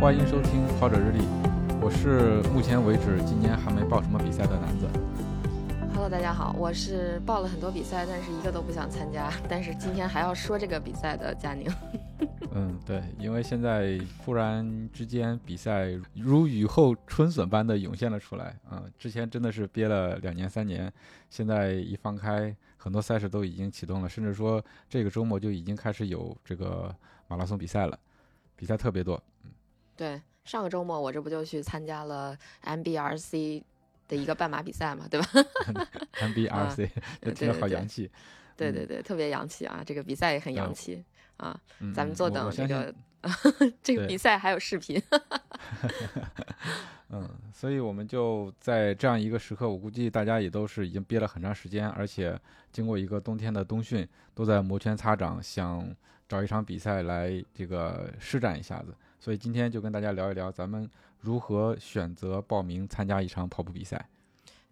欢迎收听跑者日历，我是目前为止今年还没报什么比赛的男子。Hello，大家好，我是报了很多比赛，但是一个都不想参加，但是今天还要说这个比赛的佳宁。嗯，对，因为现在突然之间比赛如雨后春笋般的涌现了出来啊、嗯！之前真的是憋了两年三年，现在一放开，很多赛事都已经启动了，甚至说这个周末就已经开始有这个马拉松比赛了，比赛特别多。嗯，对，上个周末我这不就去参加了 MBRC 的一个半马比赛嘛，对吧？MBRC，这 听着好洋气。对对对，特别洋气啊！这个比赛也很洋气。啊，嗯、咱们坐等这个 这个比赛还有视频。嗯，所以我们就在这样一个时刻，我估计大家也都是已经憋了很长时间，而且经过一个冬天的冬训，都在摩拳擦掌，想找一场比赛来这个施展一下子。所以今天就跟大家聊一聊，咱们如何选择报名参加一场跑步比赛。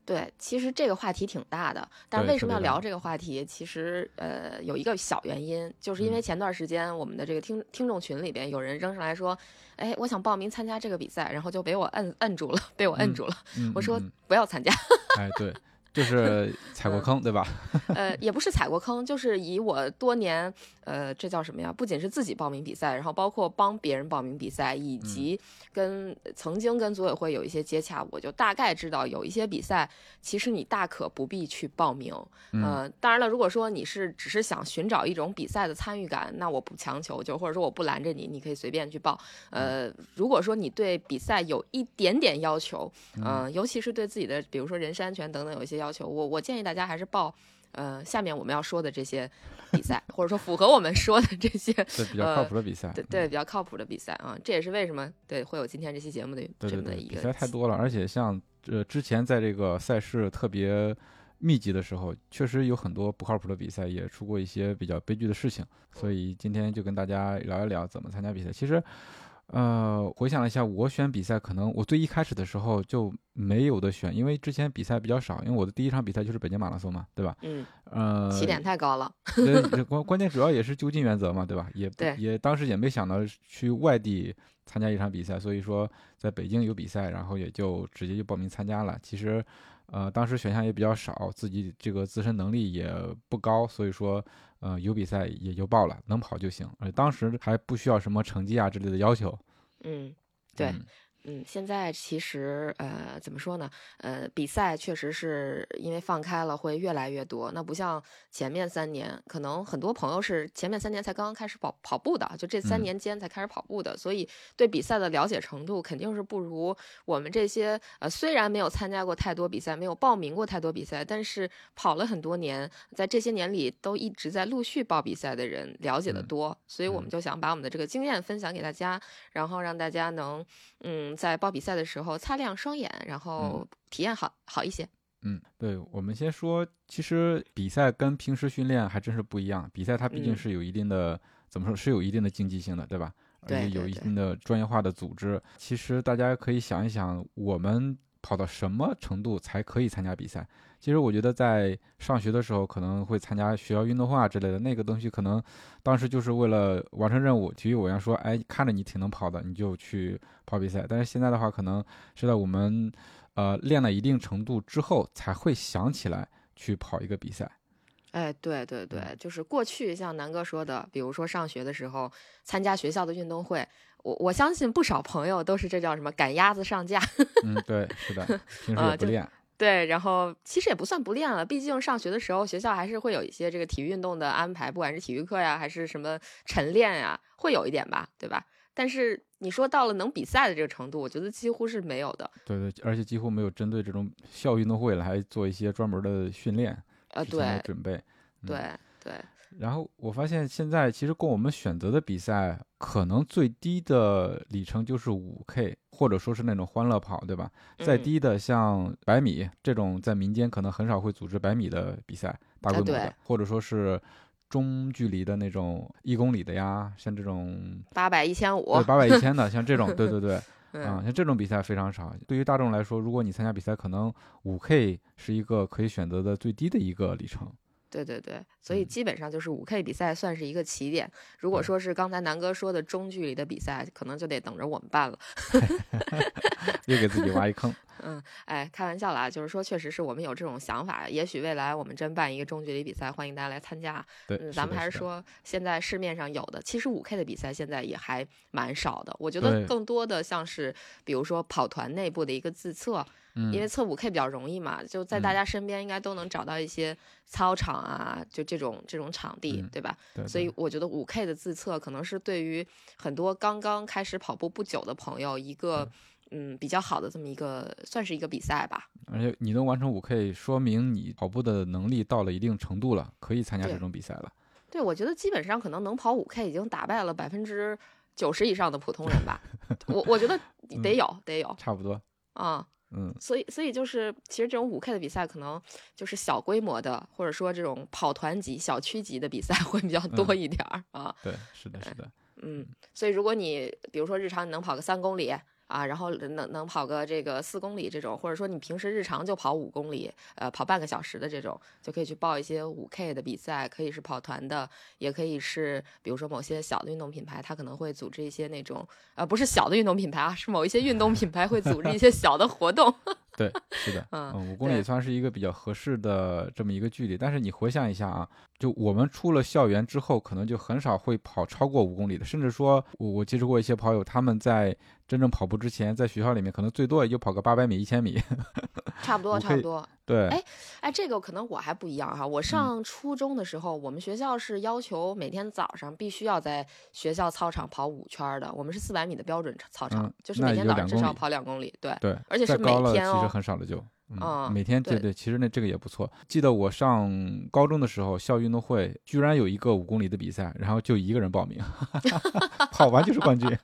对，其实这个话题挺大的，但是为什么要聊这个话题？其实呃有一个小原因，就是因为前段时间我们的这个听听众群里边有人扔上来说，哎，我想报名参加这个比赛，然后就被我摁摁住了，被我摁住了。嗯、我说不要参加。哎，对。就是踩过坑，对吧？呃，也不是踩过坑，就是以我多年，呃，这叫什么呀？不仅是自己报名比赛，然后包括帮别人报名比赛，以及跟、嗯、曾经跟组委会有一些接洽，我就大概知道有一些比赛，其实你大可不必去报名。嗯、呃，当然了，如果说你是只是想寻找一种比赛的参与感，那我不强求，就或者说我不拦着你，你可以随便去报。呃，如果说你对比赛有一点点要求，嗯、呃，尤其是对自己的，比如说人身安全等等有一些要求，我我建议大家还是报，呃，下面我们要说的这些比赛，或者说符合我们说的这些，对比较靠谱的比赛，呃、对对比较靠谱的比赛啊，这也是为什么对会有今天这期节目的这么的一个比赛太多了，而且像呃之前在这个赛事特别密集的时候，确实有很多不靠谱的比赛，也出过一些比较悲剧的事情，所以今天就跟大家聊一聊怎么参加比赛。其实。呃，回想了一下，我选比赛可能我最一开始的时候就没有的选，因为之前比赛比较少，因为我的第一场比赛就是北京马拉松嘛，对吧？嗯。呃，起点太高了。对，关关键主要也是就近原则嘛，对吧？也对也当时也没想到去外地参加一场比赛，所以说在北京有比赛，然后也就直接就报名参加了。其实，呃，当时选项也比较少，自己这个自身能力也不高，所以说。呃，有比赛也就报了，能跑就行。而当时还不需要什么成绩啊之类的要求。嗯，对。嗯，现在其实呃，怎么说呢？呃，比赛确实是因为放开了，会越来越多。那不像前面三年，可能很多朋友是前面三年才刚刚开始跑跑步的，就这三年间才开始跑步的，嗯、所以对比赛的了解程度肯定是不如我们这些呃，虽然没有参加过太多比赛，没有报名过太多比赛，但是跑了很多年，在这些年里都一直在陆续报比赛的人了解的多。嗯、所以我们就想把我们的这个经验分享给大家，然后让大家能嗯。在报比赛的时候擦亮双眼，然后体验好、嗯、好一些。嗯，对，我们先说，其实比赛跟平时训练还真是不一样。比赛它毕竟是有一定的，嗯、怎么说，是有一定的竞技性的，对吧？对，而且有一定的专业化的组织。其实大家可以想一想，我们跑到什么程度才可以参加比赛？其实我觉得在上学的时候可能会参加学校运动会啊之类的，那个东西可能当时就是为了完成任务。体育委员说：“哎，看着你挺能跑的，你就去跑比赛。”但是现在的话，可能是在我们呃练了一定程度之后，才会想起来去跑一个比赛。哎，对对对，就是过去像南哥说的，比如说上学的时候参加学校的运动会，我我相信不少朋友都是这叫什么赶鸭子上架。嗯，对，是的，平时也不练。对，然后其实也不算不练了，毕竟上学的时候学校还是会有一些这个体育运动的安排，不管是体育课呀，还是什么晨练呀，会有一点吧，对吧？但是你说到了能比赛的这个程度，我觉得几乎是没有的。对对，而且几乎没有针对这种校运动会来做一些专门的训练，呃，对，准备。对对，然后我发现现在其实供我们选择的比赛，可能最低的里程就是五 K，或者说是那种欢乐跑，对吧？再嗯低的像百米这种，在民间可能很少会组织百米的比赛，大规模的，或者说是中距离的那种一公里的呀，像这种八百、一千五对，八百、一千的，像这种，对对对，啊，嗯，像这种比赛非常少。对于大众来说，如果你参加比赛，可能五 K 是一个可以选择的最低的一个里程。对对对，所以嗯基本上就是五 K 比赛算是一个起点。如果说是刚才南哥说的中距离的比赛，可能就得等着我们办了。又给自己挖一坑。嗯，哎，开玩笑啦，就是说，确实是我们有这种想法。也许未来我们真办一个中距离比赛，欢迎大家来参加。对，嗯，咱们还是说，现在市面上有的，其实五 K 的比赛现在也还蛮少的。我觉得更多的像是，比如说跑团内部的一个自测，嗯，因为测五 K 比较容易嘛，就在大嗯家身边应该都能找到一些操场啊，就这种这种场地，嗯对吧？对所以我觉得五 K 的自测可能是对于很多刚刚开始跑步不久的朋友一个嗯比较好的这么一个算是一个比赛吧。而且你能完成五 K，说明你跑步的能力到了一定程度了，可以参加这种比赛了。对，我觉得基本上可能能跑五 K 已经打败了百分之九十以上的普通人吧。我我觉得得有得有差不多，啊。嗯，所以，所以就是，其实这种五 K 的比赛，可能就是小规模的，或者说这种跑团级、小区级的比赛 会比较多嗯一点儿、啊。对，是的，是的，嗯，所以如果你比如说日常你能跑个三公里啊，然后能能跑个这个四公里这种，或者说你平时日常就跑五公里，呃，跑半个小时的这种，就可以去报一些五 K 的比赛，可以是跑团的，也可以是比如说某些小的运动品牌，它可能会组织一些那种呃不是小的运动品牌啊，是某一些运动品牌会组织一些小的活动。对，是的，嗯嗯，五公里对算是一个比较合适的这么一个距离。但是你回想一下啊，就我们出了校园之后，可能就很少会跑超过五公里的，甚至说，我我接触过一些跑友，他们在真正跑步之前，在学校里面可能最多也就跑个八百米、一千米。差不多，差不多。对，哎哎，这个可能我还不一样哈。嗯我上初中的时候，我们学校是要求每天早上必须要在学校操场跑五圈儿的。我们是四百米的标准操场，嗯就是每天早上至少跑两公里。对，对，而且是每天哦其实很少了就。嗯，嗯每天对对对，其实那这个也不错。记得我上高中的时候，校运动会居然有一个五公里的比赛，然后就一个人报名，跑完就是冠军。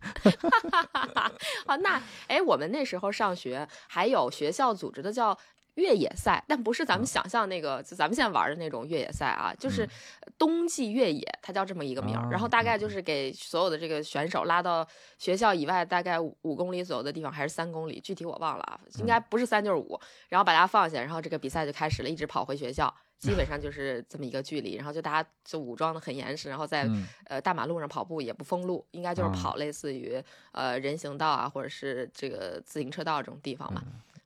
啊，那哎，我们那时候上学还有学校组织的叫。越野赛，但不是咱们嗯想象那个，就咱们现在玩的那种越野赛啊，就是嗯冬季越野，它叫这么一个名儿。然后大概啊就是给所有的这个选手拉到学校以外，大概五五公里左右的地方，还是三公里，具体我忘了啊，应嗯该不是三就是五。然后把大家放下，然后这个比赛就开始了，一直跑回学校，基本上就是这么一个距离。然后就大家就武装的很严实，然后在嗯呃大马路上跑步也不封路，应该就是啊跑类似于呃人行道啊，或者是这个自行车道这种地方嘛。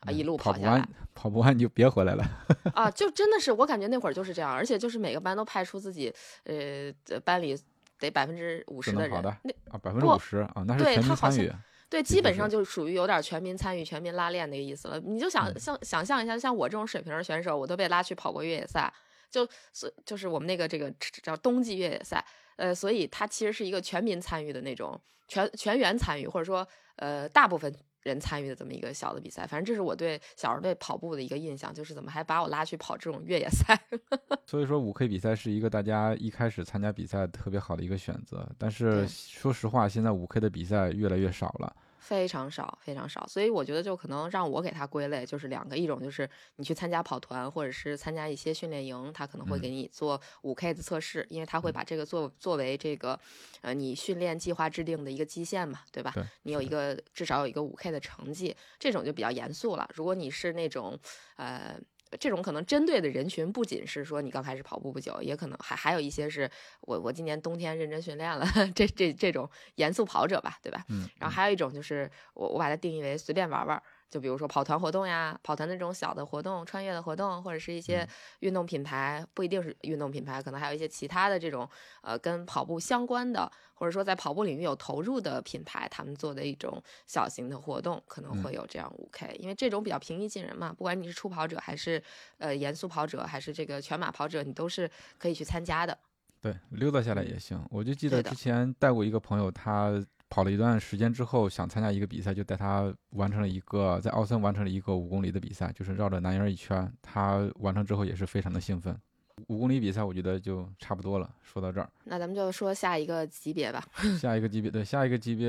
啊，一路跑下来，跑不完你就别回来了。啊，就真的是我感觉那会儿就是这样，而且就是每个班都派出自己，呃，呃班里得百分之五十的人，的那啊，百分之五十啊，那是对全民参与。对，的确是基本上就属于有点全民参与、全民拉练那个意思了。你就想嗯像想象一下，像我这种水平的选手，我都被拉去跑过越野赛，就是就是我们那个这个叫冬季越野赛，呃，所以它其实是一个全民参与的那种全全员参与，或者说呃大部分人参与的这么一个小的比赛。反正这是我对小时候对跑步的一个印象，就是怎么还把我拉去跑这种越野赛？所以说五 K 比赛是一个大家一开始参加比赛特别好的一个选择，但是说实话，现在五 K 的比赛越来越少了。非常少，非常少，所以我觉得就可能让我给他归类，就是两个，一种就是你去参加跑团，或者是参加一些训练营，他可能会嗯给你做五 K 的测试，因为他会把这个作作为这个，呃，你训练计划制定的一个基线嘛，对吧？对，你有一个至少有一个五 K 的成绩，这种就比较严肃了。如果你是那种，呃。这种可能针对的人群不仅是说你刚开始跑步不久，也可能还还有一些是我我今年冬天认真训练了，这这这种严肃跑者吧，对吧？嗯，然后还有一种就是我我把它定义为随便玩玩，就比如说跑团活动呀，跑团那种小的活动、穿越的活动，或者是一些嗯运动品牌，不一定是运动品牌，可能还有一些其他的这种呃跟跑步相关的，或者说在跑步领域有投入的品牌，他们做的一种小型的活动，可能嗯会有这样五 K，、因为这种比较平易近人嘛，不管你是初跑者还是呃严肃跑者，还是这个全马跑者，你都是可以去参加的。对，溜达下来嗯也行。我就记得之前带过一个朋友，他跑了一段时间之后，想参加一个比赛，就带他完成了一个在奥森完成了一个五公里的比赛，就是绕着南园一圈。他完成之后也是非常的兴奋。五公里比赛，我觉得就差不多了。说到这儿，那咱们就说下一个级别吧。下一个级别对，下一个级别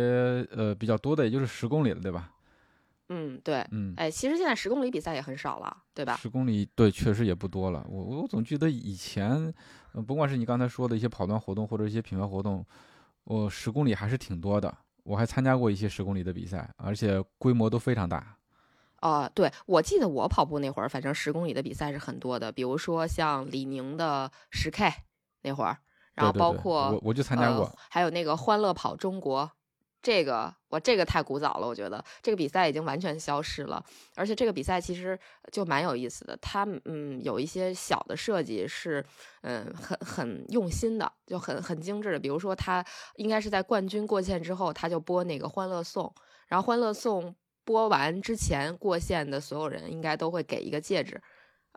呃比较多的也就是十公里了，对吧？嗯，对，嗯，哎，其实现在十公里比赛也很少了，对吧？十公里对，确实也不多了。我我总觉得以前，呃，不管是你刚才说的一些跑团活动或者一些品牌活动，我十公里还是挺多的。我还参加过一些十公里的比赛，而且规模都非常大。啊，对，我记得我跑步那会儿，反正十公里的比赛是很多的，比如说像李宁的十 K 那会儿，然后包括我我就参加过，还有那个欢乐跑中国。这个我这个太古早了，我觉得这个比赛已经完全消失了。而且这个比赛其实就蛮有意思的，它嗯有一些小的设计是嗯很很用心的，就很很精致的。比如说，它应该是在冠军过线之后，他就播那个欢乐颂，然后欢乐颂播完之前过线的所有人应该都会给一个戒指。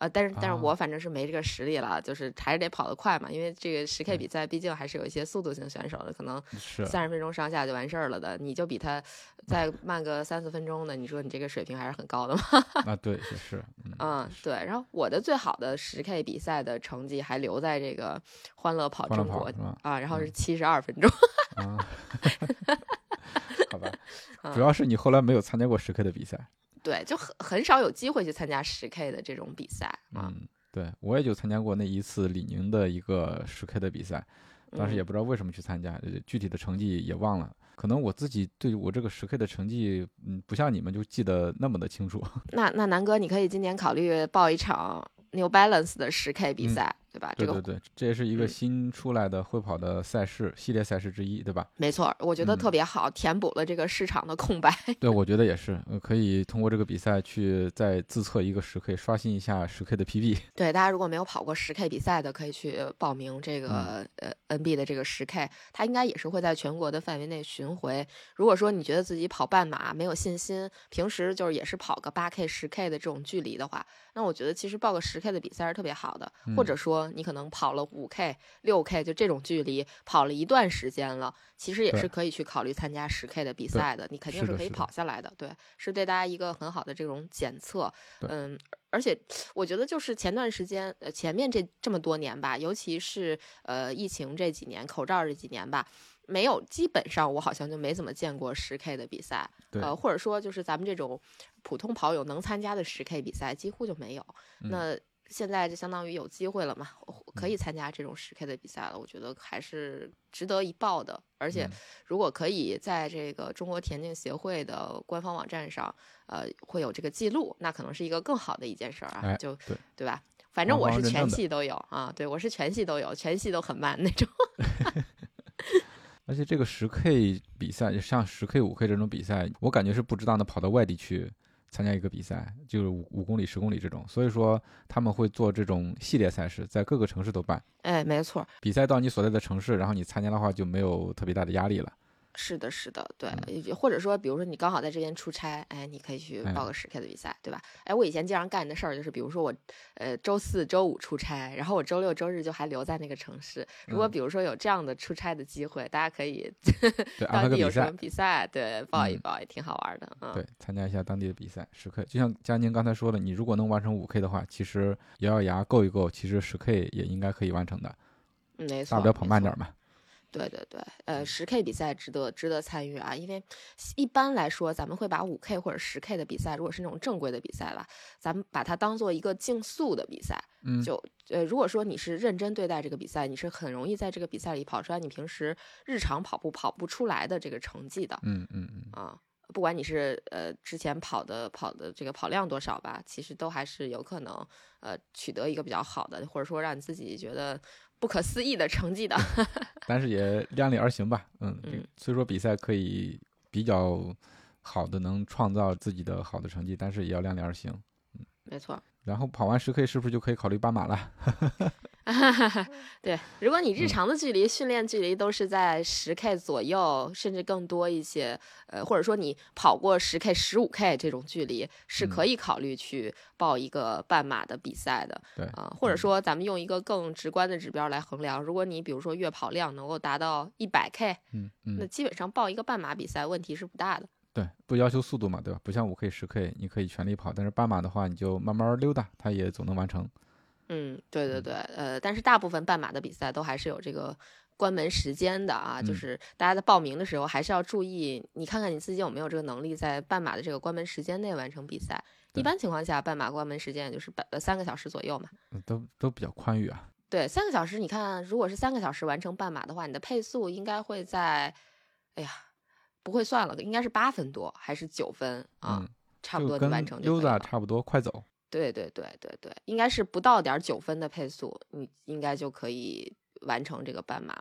呃，但是但是我反正是没这个实力了，就是还是得跑得快嘛，因为这个十 K 比赛毕竟还是有一些速度型选手的，可能三十分钟上下就完事儿了的，你就比他 再慢个三四分钟的，你说你这个水平还是很高的嘛？啊，对，也是，嗯，对。然后我的最好的十 K 比赛的成绩还留在这个欢乐跑中国啊，然后是七十二分钟。好吧，主要是你后来没有参加过十 K 的比赛。对，就很很少有机会去参加十 K 的这种比赛嗯。对，我也就参加过那一次李宁的一个十 K 的比赛，当时也不知道为什么去参加，具体的成绩也忘了。可能我自己对我这个十 K 的成绩，嗯，不像你们就记得那么的清楚。那那南哥，你可以今年考虑报一场 New Balance 的十 K 比赛。对吧？对对对，这也是一个新出来的会跑的赛事系列赛事之一，对吧？没错，我觉得特别好，填补了这个市场的空白。对，我觉得也是，可以通过这个比赛去再自测一个十 K，刷新一下十 K 的 PB。对，大家如果没有跑过十 K 比赛的，可以去报名这个呃 NB 的这个十 K，它应该也是会在全国的范围内巡回。如果说你觉得自己跑半马没有信心，平时就是也是跑个八 K、十 K 的这种距离的话，那我觉得其实报个十 K 的比赛是特别好的，或者说你可能跑了。五 K、六 K 就这种距离跑了一段时间了，其实也是可以去考虑参加十 K 的比赛的。你肯定是可以跑下来的，对，是对大家一个很好的这种检测。嗯，而且我觉得就是前段时间，呃，前面这这么多年吧，尤其是呃疫情这几年、口罩这几年吧，没有，基本上我好像就没怎么见过十 K 的比赛。呃，或者说就是咱们这种普通跑友能参加的十 K 比赛几乎就没有。那现在就相当于有机会了嘛，可以参加这种十 K 的比赛了。我觉得还是值得一报的。而且，如果可以在这个中国田径协会的官方网站上，呃，会有这个记录，那可能是一个更好的一件事儿啊。就对对吧？反正我是全系都有啊。对我是全系都有，全系都很慢那种。而且这个十 K 比赛，就像十 K、五 K 这种比赛，我感觉是不值当的跑到外地去。参加一个比赛，就是五五公里、十公里这种，所以说他们会做这种系列赛事，在各个城市都办。哎，没错，比赛到你所在的城市，然后你参加的话就没有特别大的压力了。是的，是的，对，或者说，比如说你刚好在这边出差，哎，你可以去报个十 K 的比赛，对吧？哎，我以前经常干的事儿就是，比如说我，呃，周四周五出差，然后我周六周日就还留在那个城市。如果比如说有这样的出差的机会，大家可以 当地有什么比赛，对，报一报也挺好玩的。嗯，对，参加一下当地的比赛，十 K，就像佳宁刚才说的，你如果能完成五 K 的话，其实咬咬牙够一够，其实十 K 也应该可以完成的。没错，大不了跑慢点嘛。对对对，呃，十 K 比赛值得值得参与啊，因为一般来说，咱们会把五 K 或者十 K 的比赛，如果是那种正规的比赛吧，咱们把它当做一个竞速的比赛。嗯，就呃，如果说你是认真对待这个比赛，你是很容易在这个比赛里跑出来你平时日常跑步跑不出来的这个成绩的。嗯嗯嗯。啊，不管你是呃之前跑的跑的这个跑量多少吧，其实都还是有可能呃取得一个比较好的，或者说让你自己觉得。不可思议的成绩的，但是也量力而行吧。嗯，虽说比赛可以比较好的能创造自己的好的成绩，但是也要量力而行。嗯，没错。然后跑完十 K 是不是就可以考虑半马了？对，如果你日常的距离训练距离都是在十 K 左右，甚至更多一些，呃，或者说你跑过十 K、十五 K 这种距离，是可以考虑去报一个半马的比赛的。对啊，或者说咱们用一个更直观的指标来衡量，如果你比如说月跑量能够达到一百 K，嗯嗯，那基本上报一个半马比赛问题是不大的。对，不要求速度嘛，对吧？不像五 K、十 K，你可以全力跑，但是半马的话，你就慢慢溜达，它也总能完成。嗯，对对对，呃，但是大部分半马的比赛都还是有这个关门时间的啊，就嗯是大家在报名的时候还是要注意，你看看你自己有没有这个能力在半马的这个关门时间内完成比赛。一般情况下，半马关门时间也就是半呃三个小时左右嘛。嗯都都比较宽裕啊。对，三个小时，你看，如果是三个小时完成半马的话，你的配速应该会在，哎呀，不会算了，应该是八分多还是九分啊？嗯，差不多就完成就可以 Uza 了。差不多，快走。对对对对对，应该是不到点儿九分的配速，你应该就可以完成这个半马。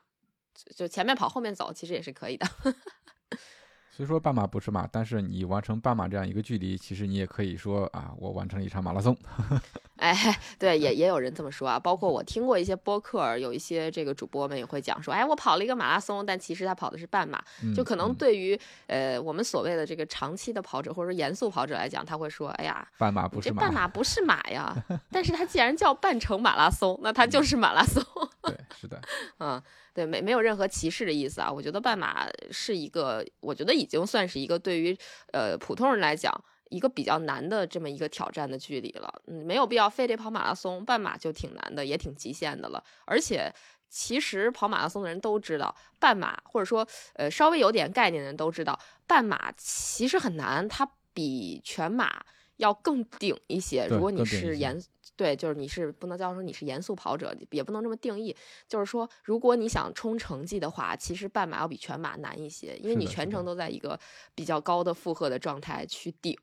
就就前面跑后面走，其实也是可以的。虽说半马不是马，但是你完成半马这样一个距离，其实你也可以说啊，我完成了一场马拉松。哎，对，也也有人这么说啊，包括我听过一些播客，有一些这个主播们也会讲说，哎，我跑了一个马拉松，但其实他跑的是半马。就嗯可能嗯对于呃我们所谓的这个长期的跑者或者说严肃跑者来讲，他会说，哎呀，半马不是马，半马不是马呀，但是它既然叫半程马拉松，那它就是马拉松。对，是的，嗯，对，没没有任何歧视的意思啊。我觉得半马是一个，我觉得已经算是一个对于呃普通人来讲一个比较难的这么一个挑战的距离了。嗯，没有必要非得跑马拉松，半马就挺难的，也挺极限的了。而且其实跑马拉松的人都知道，半马或者说呃稍微有点概念的人都知道，半马其实很难，它比全马要更顶一些。如果你是严对，就是你是不能叫说你是严肃跑者，也不能这么定义。就是说，如果你想冲成绩的话，其实半马要比全马难一些，因为你全程都在一个比较高的负荷的状态去顶。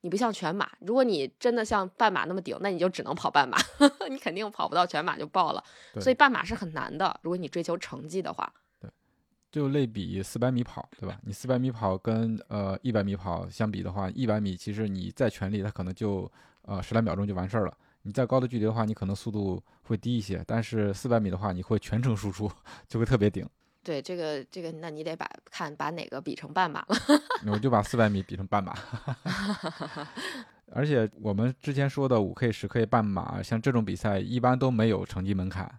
你不像全马，如果你真的像半马那么顶，那你就只能跑半马，你肯定跑不到全马就爆了。所以半马是很难的，如果你追求成绩的话。对就类比四百米跑，对吧？你四百米跑跟呃一百米跑相比的话，一百米其实你再全力，它可能就呃十来秒钟就完事儿了。你再高的距离的话，你可能速度会低一些，但是四百米的话，你会全程输出，就会特别顶。对这个这个，那你得把看把哪个比成半马了。我就把四百米比成半马。而且我们之前说的五 K、十 K 半马，像这种比赛一般都没有成绩门槛，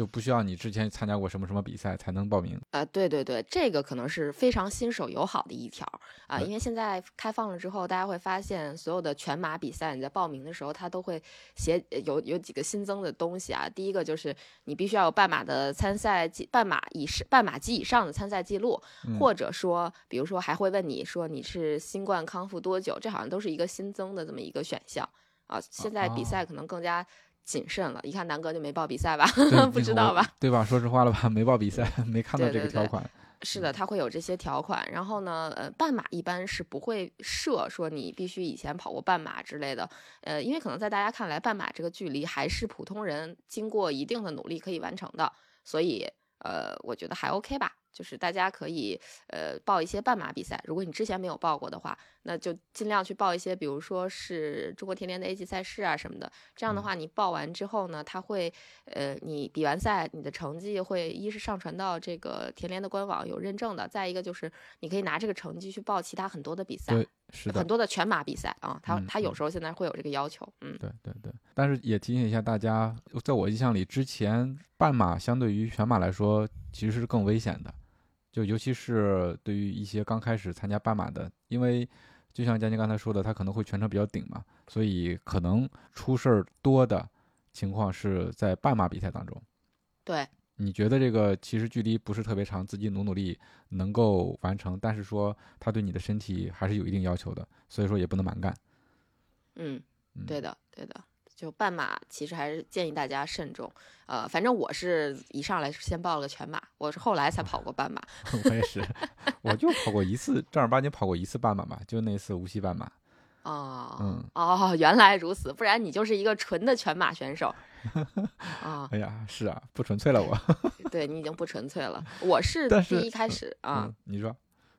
就不需要你之前参加过什么什么比赛才能报名。啊，对对对，这个可能是非常新手友好的一条啊，对因为现在开放了之后，大家会发现所有的全马比赛，你在报名的时候，它都会写呃有有几个新增的东西啊。第一个就是你必须要有半马的参赛记，半马以上半马及以上的参赛记录，嗯或者说，比如说还会问你说你是新冠康复多久，这好像都是一个新增的这么一个选项啊。现在比赛可能更加谨慎了，一看南哥就没报比赛吧，对不知道吧？？对吧？说实话了吧，没报比赛，没看到这个条款。是的，它会有这些条款。然后呢，呃，半马一般是不会设说你必须以前跑过半马之类的，呃，因为可能在大家看来，半马这个距离还是普通人经过一定的努力可以完成的，所以呃，我觉得还 OK 吧。就是大家可以呃报一些半马比赛，如果你之前没有报过的话，那就尽量去报一些，比如说是中国田联的 A 级赛事啊什么的。这样的话，你报完之后呢，他会呃你比完赛，你的成绩会一是上传到这个田联的官网有认证的，再一个就是你可以拿这个成绩去报其他很多的比赛，对，是的很，多的全马比赛啊，它嗯它有嗯时候现在会有这个要求，嗯。对对对。但是也提醒一下大家，在我印象里，之前半马相对于全马来说，其实是更危险的。就尤其是对于一些刚开始参加半马的，因为就像佳妮刚才说的，他可能会全程比较顶嘛，所以可能出事儿多的情况是在半马比赛当中。对，你觉得这个其实距离不是特别长，自己努努力能够完成，但是说他对你的身体还是有一定要求的，所以说也不能蛮干。嗯，嗯对的，对的。就半马，其实还是建议大家慎重。呃，反正我是一上来是先报了个全马，我是后来才跑过半马。我也是，我就跑过一次，正儿八经跑过一次半马嘛，就那次无锡半马。哦，嗯哦，原来如此，不然你就是一个纯的全马选手。啊，哎呀，是啊，不纯粹了我。对你已经不纯粹了。我是第一开始啊，嗯，你说，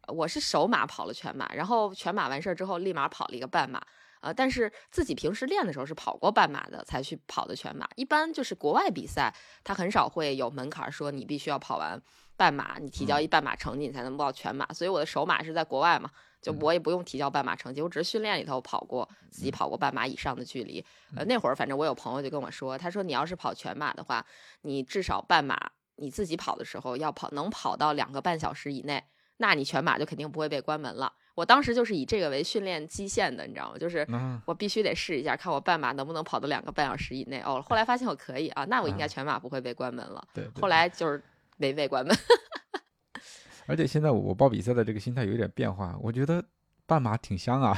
我是首马跑了全马，然后全马完事儿之后立马跑了一个半马。呃，但是自己平时练的时候是跑过半马的，才去跑的全马。一般就是国外比赛，它很少会有门槛儿，说你必须要跑完半马，你提交一半马成绩，你才能报全马。所以我的首马是在国外嘛，就嗯我也不用提交半马成绩，我只是训练里头跑过，自己跑过半马以上的距离。呃，那会儿反正我有朋友就跟我说，他说你要是跑全马的话，你至少半马你自己跑的时候要跑能跑到两个半小时以内。那你全马就肯定不会被关门了，我当时就是以这个为训练基线的，你知道吗？就是嗯我必须得试一下，看我半马能不能跑到两个半小时以内。哦，后来发现我可以啊，那我应该啊全马不会被关门了。对，对后来就是没被关门。而且现在我报比赛的这个心态有一点变化，我觉得半马挺香啊。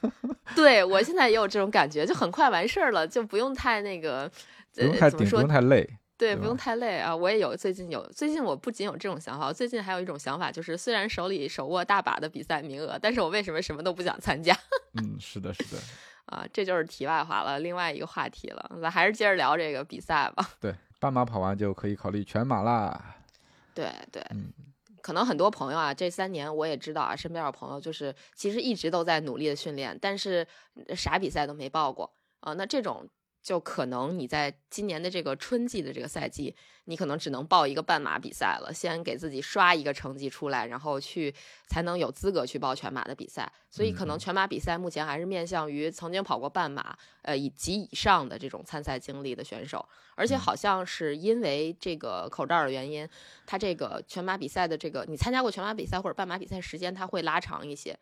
对我现在也有这种感觉，就很快完事儿了，就不用太那个，不用太顶，不用？太累。对，不用太累啊！我也有，最近有，最近我不仅有这种想法，我最近还有一种想法，就是虽然手里手握大把的比赛名额，但是我为什么什么都不想参加 嗯，是的，是的，啊？这就是题外话了，另外一个话题了。咱还是接着聊这个比赛吧。对，半马跑完就可以考虑全马啦。对对，嗯可能很多朋友啊，这三年我也知道啊，身边有朋友就是其实一直都在努力的训练，但是呃啥比赛都没报过啊、那这种就可能你在今年的这个春季的这个赛季，你可能只能报一个半马比赛了，先给自己刷一个成绩出来，然后去才能有资格去报全马的比赛。所以可能嗯全马比赛目前还是面向于曾经跑过半马，呃以及以上的这种参赛经历的选手，而且嗯好像是因为这个口罩的原因，它这个全马比赛的这个你参加过全马比赛或者半马比赛时间，它会拉长一些。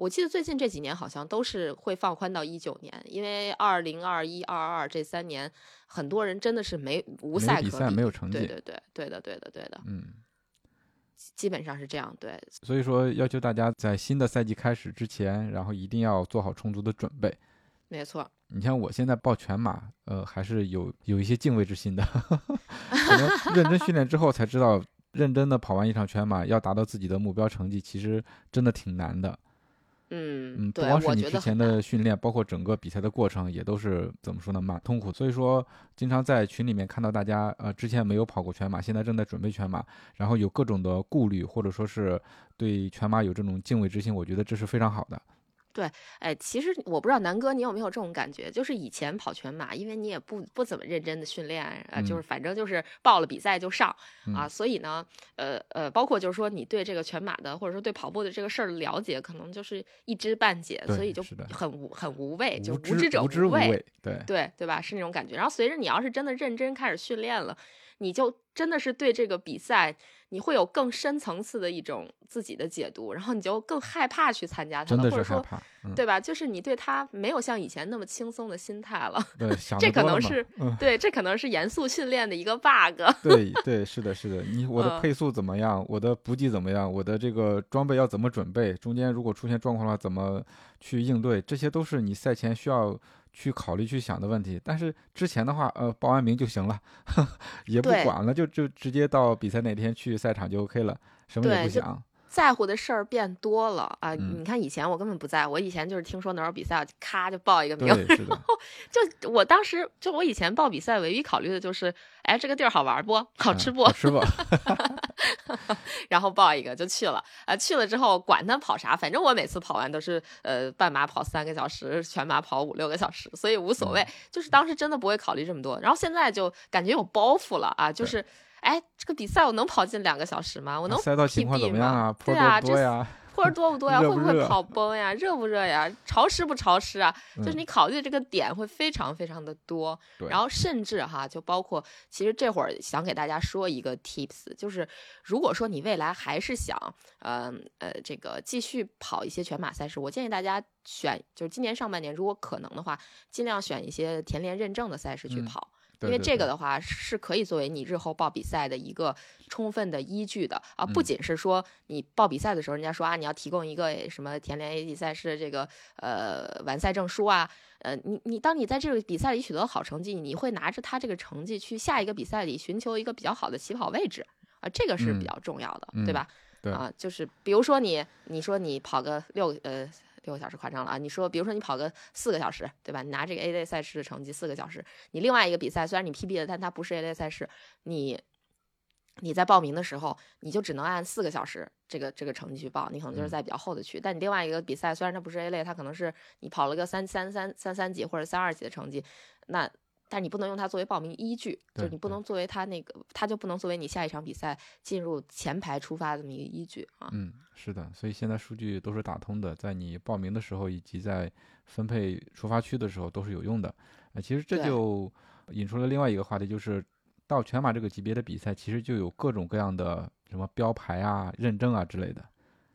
我记得最近这几年好像都是会放宽到一九年，因为二零二一、二二这三年，很多人真的是没无赛可比赛赛没有成绩对对对对的对的对的，嗯，基本上是这样。对，所以说要求大家在新的赛季开始之前，然后一定要做好充足的准备。没错。你像我现在报全马，呃，还是有有一些敬畏之心的，可能认真训练之后才知道，认真的跑完一场全马，要达到自己的目标成绩，其实真的挺难的。嗯，嗯，不，光是你之前的训练，包括整个比赛的过程，也都是怎么说呢，蛮痛苦。所以说，经常在群里面看到大家，呃，之前没有跑过全马，现在正在准备全马，然后有各种的顾虑，或者说是对全马有这种敬畏之心，我觉得这是非常好的。哎，其实我不知道南哥你有没有这种感觉，就是以前跑全马，因为你也不不怎么认真的训练，啊，就是嗯反正就是报了比赛就上啊，嗯所以呢，呃呃，包括就是说你对这个全马的或者说对跑步的这个事儿的了解，可能就是一知半解，所以就很无很无畏，就无无知者无畏，对，对对吧？是那种感觉。然后随着你要是真的认真开始训练了，你就真的是对这个比赛，你会有更深层次的一种自己的解读，然后你就更害怕去参加它了，或者说。对吧？就是你对他没有像以前那么轻松的心态了，对，想这可能是嗯，对，这可能是严肃训练的一个 bug。对对，是的，是的。你我的嗯配速怎么样？我的补给怎么样？我的这个装备要怎么准备？中间如果出现状况的话，怎么去应对？这些都是你赛前需要去考虑、去想的问题。但是之前的话，呃，报完名就行了，呵 也不管了，就就直接到比赛那天去赛场就 OK 了，什么也不想。在乎的事儿变多了啊！嗯你看以前我根本不在乎，我以前就是听说哪有比赛，咔就报一个名，然后，就我当时就我以前报比赛，唯一考虑的就是，哎，这个地儿好玩不？好吃不？嗯好吃不？然后报一个就去了。啊，去了之后管他跑啥，反正我每次跑完都是呃半马跑三个小时，全马跑五六个小时，所以无所谓。嗯就是当时真的不会考虑这么多，然后现在就感觉有包袱了啊，就是。哎，这个比赛我能跑进两个小时吗？我能赛道情况怎么样吗啊？坡对啊，这 多不多呀？坡儿多不多呀？会不会跑崩呀？热不热呀？潮湿不潮湿啊？就是嗯你考虑的这个点会非常非常的多，对然后甚至哈，就包括其实这会儿想给大家说一个 tips，就是如果说你未来还是想，呃呃，这个继续跑一些全马赛事，我建议大家选，就是今年上半年如果可能的话，尽量选一些田联认证的赛事去嗯跑。因为这个的话是可以作为你日后报比赛的一个充分的依据的啊，不嗯仅是说你报比赛的时候，人家说啊你要提供一个什么田联 A 级赛事的这个呃完赛证书啊，呃你你当你在这个比赛里取得好成绩，你会拿着他这个成绩去下一个比赛里寻求一个比较好的起跑位置啊，这个是比嗯较重要的，嗯对吧？对啊，就是比如说你你说你跑个六呃。六个小时夸张了啊！你说，比如说你跑个四个小时，对吧？你拿这个 A 类赛事的成绩四个小时，你另外一个比赛虽然你 PB 了，但它不是 A 类赛事，你你在报名的时候，你就只能按四个小时这个这个成绩去报，你可能就是嗯在比较后的区。但你另外一个比赛虽然它不是 A 类，它可能是你跑了个三三三三三级或者三二级的成绩，那但你不能用它作为报名依据，就你不能作为它那个，它就不能作为你下一场比赛进入前排出发的这么一个依据啊。嗯，是的，所以现在数据都是打通的，在你报名的时候以及在分配出发区的时候都是有用的。呃，其实这就引出了另外一个话题，就是到全马这个级别的比赛，其实就有各种各样的什么标牌啊、认证啊之类的。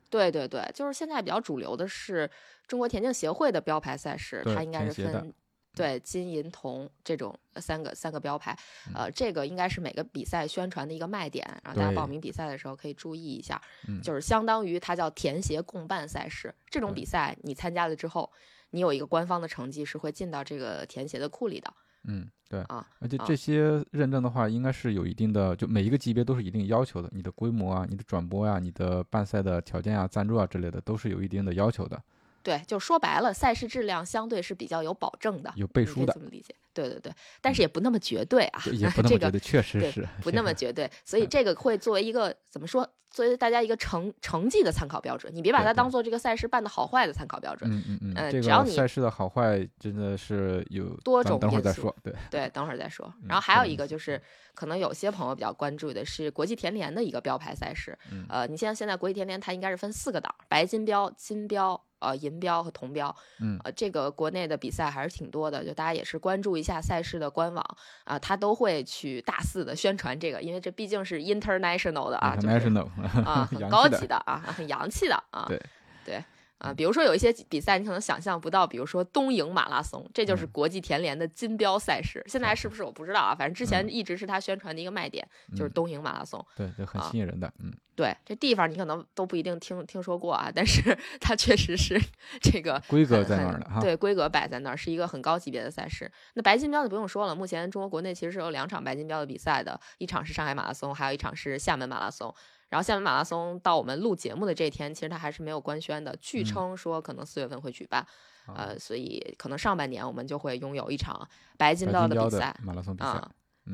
对对对，就是现在比较主流的是中国田径协会的标牌赛事，它应该是分对金银铜这种三个三个标牌，呃，这个应该是每个比赛宣传的一个卖点，然后大家报名比赛的时候可以注意一下，嗯。就是相当于它叫田协共办赛事，这种比赛你参加了之后，你有一个官方的成绩是会进到这个田协的库里的嗯，对。啊，啊而且这些认证的话，应该是有一定的，就每一个级别都是一定要求的，你的规模啊、你的转播啊、你的办赛的条件啊、赞助啊之类的，都是有一定的要求的，对，就说白了，赛事质量相对是比较有保证的，有背书的这么理解。对对对，但是也不那么绝对啊，对也不 那这个么绝对，确实是不那么 绝对，所以这个会作为一个怎么说，作为大家一个成成绩的参考标准，你别把它当做这个赛事办的好坏的参考标准。嗯嗯嗯，只要你个赛事的好坏真的是有多种因素等会儿再说，对，对，等会儿再说。嗯然后还有一个就是，可能有些朋友比较关注的是国际田联的一个标牌赛事。嗯呃，你像现在国际田联它应该是分四个档：白金标、金标、呃银标和铜标。嗯呃，这个国内的比赛还是挺多的，就大家也是关注一下赛事的官网啊、他都会去大肆的宣传这个，因为这毕竟是 international 的啊，就是 international 啊，很高级的啊，很洋气的啊。对对啊，比如说有一些比赛你可能想象不到，比如说东营马拉松，这就是嗯国际田联的金标赛事。现在是不是我不知道啊？反正之前嗯一直是他宣传的一个卖点，就是嗯东营马拉松。对，就很啊吸引人的，嗯，对，这地方你可能都不一定听听说过啊，但是 它确实是这个规格在那儿的哈，对，规格摆在那儿，是一个很高级别的赛事。那白金标就不用说了，目前中国国内其实是有两场白金标的比赛的，一场是上海马拉松，还有一场是厦门马拉松。然后厦门马拉松到我们录节目的这一天，其实它还是没有官宣的，据嗯称说可能四月份会举办，啊呃，所以可能上半年我们就会拥有一场白金标白金标的比赛。马拉松比赛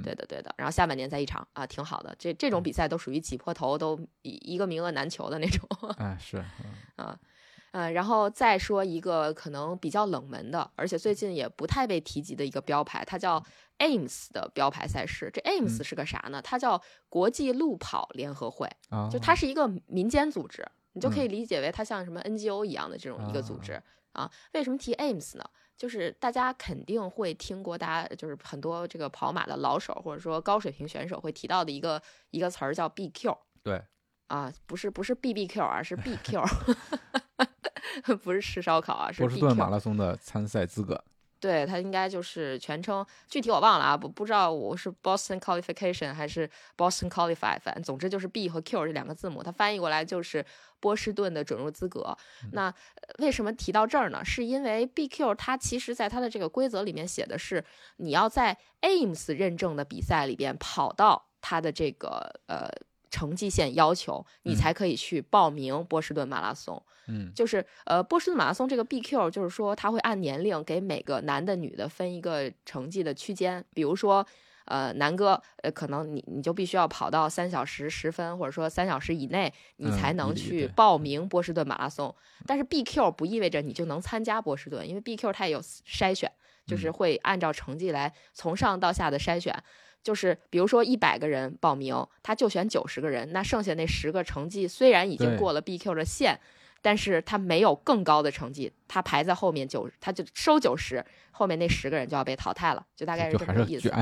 对的对的，然后下半年再一场啊，挺好的。这这种比赛都属于挤破头，都一一个名额难求的那种。哎是，嗯 啊，呃，然后再说一个可能比较冷门的，而且最近也不太被提及的一个标牌，它叫 AIMS 的标牌赛事。这 AIMS 嗯是个啥呢？它叫国际路跑联合会，啊，就它是一个民间组织，你就可以嗯理解为它像什么 NGO 一样的这种一个组啊织啊。为什么提 AIMS 呢？就是大家肯定会听过，大家就是很多这个跑马的老手或者说高水平选手会提到的一个一个词儿叫 BQ。对，啊，不是不是 BBQ 啊，是 BQ，不是吃烧烤啊，是波士顿马拉松的参赛资格，对，它应该就是全称，具体我忘了啊，不不知道我是 Boston Qualification 还是 Boston Qualify，反正总之就是 B 和 Q 这两个字母，它翻译过来就是波士顿的准入资格。那呃为什么提到这儿呢？是因为 BQ 它其实在它的这个规则里面写的是，你要在 AIMS 认证的比赛里边跑到它的这个呃成绩线要求，你嗯才可以去报名波士顿马拉松。嗯就是呃，波士顿马拉松这个 BQ，就是说它会按年龄给每个男的、女的分一个成绩的区间，比如说。呃，南哥，呃，可能你你就必须要跑到三小时十分，或者说三小时以内，你嗯才能去报名波士顿马拉松。但是 BQ 不意味着你就能参加波士顿，因为 BQ 它也有筛选，就是嗯会按照成绩来从上到下的筛选。就是比如说一百个人报名，他就选九十个人，那剩下那十个成绩虽然已经过了 BQ 的线，但是他没有更高的成绩，他排在后面九，他就收九十，后面那十个人就要被淘汰了，就大概是这么个意思。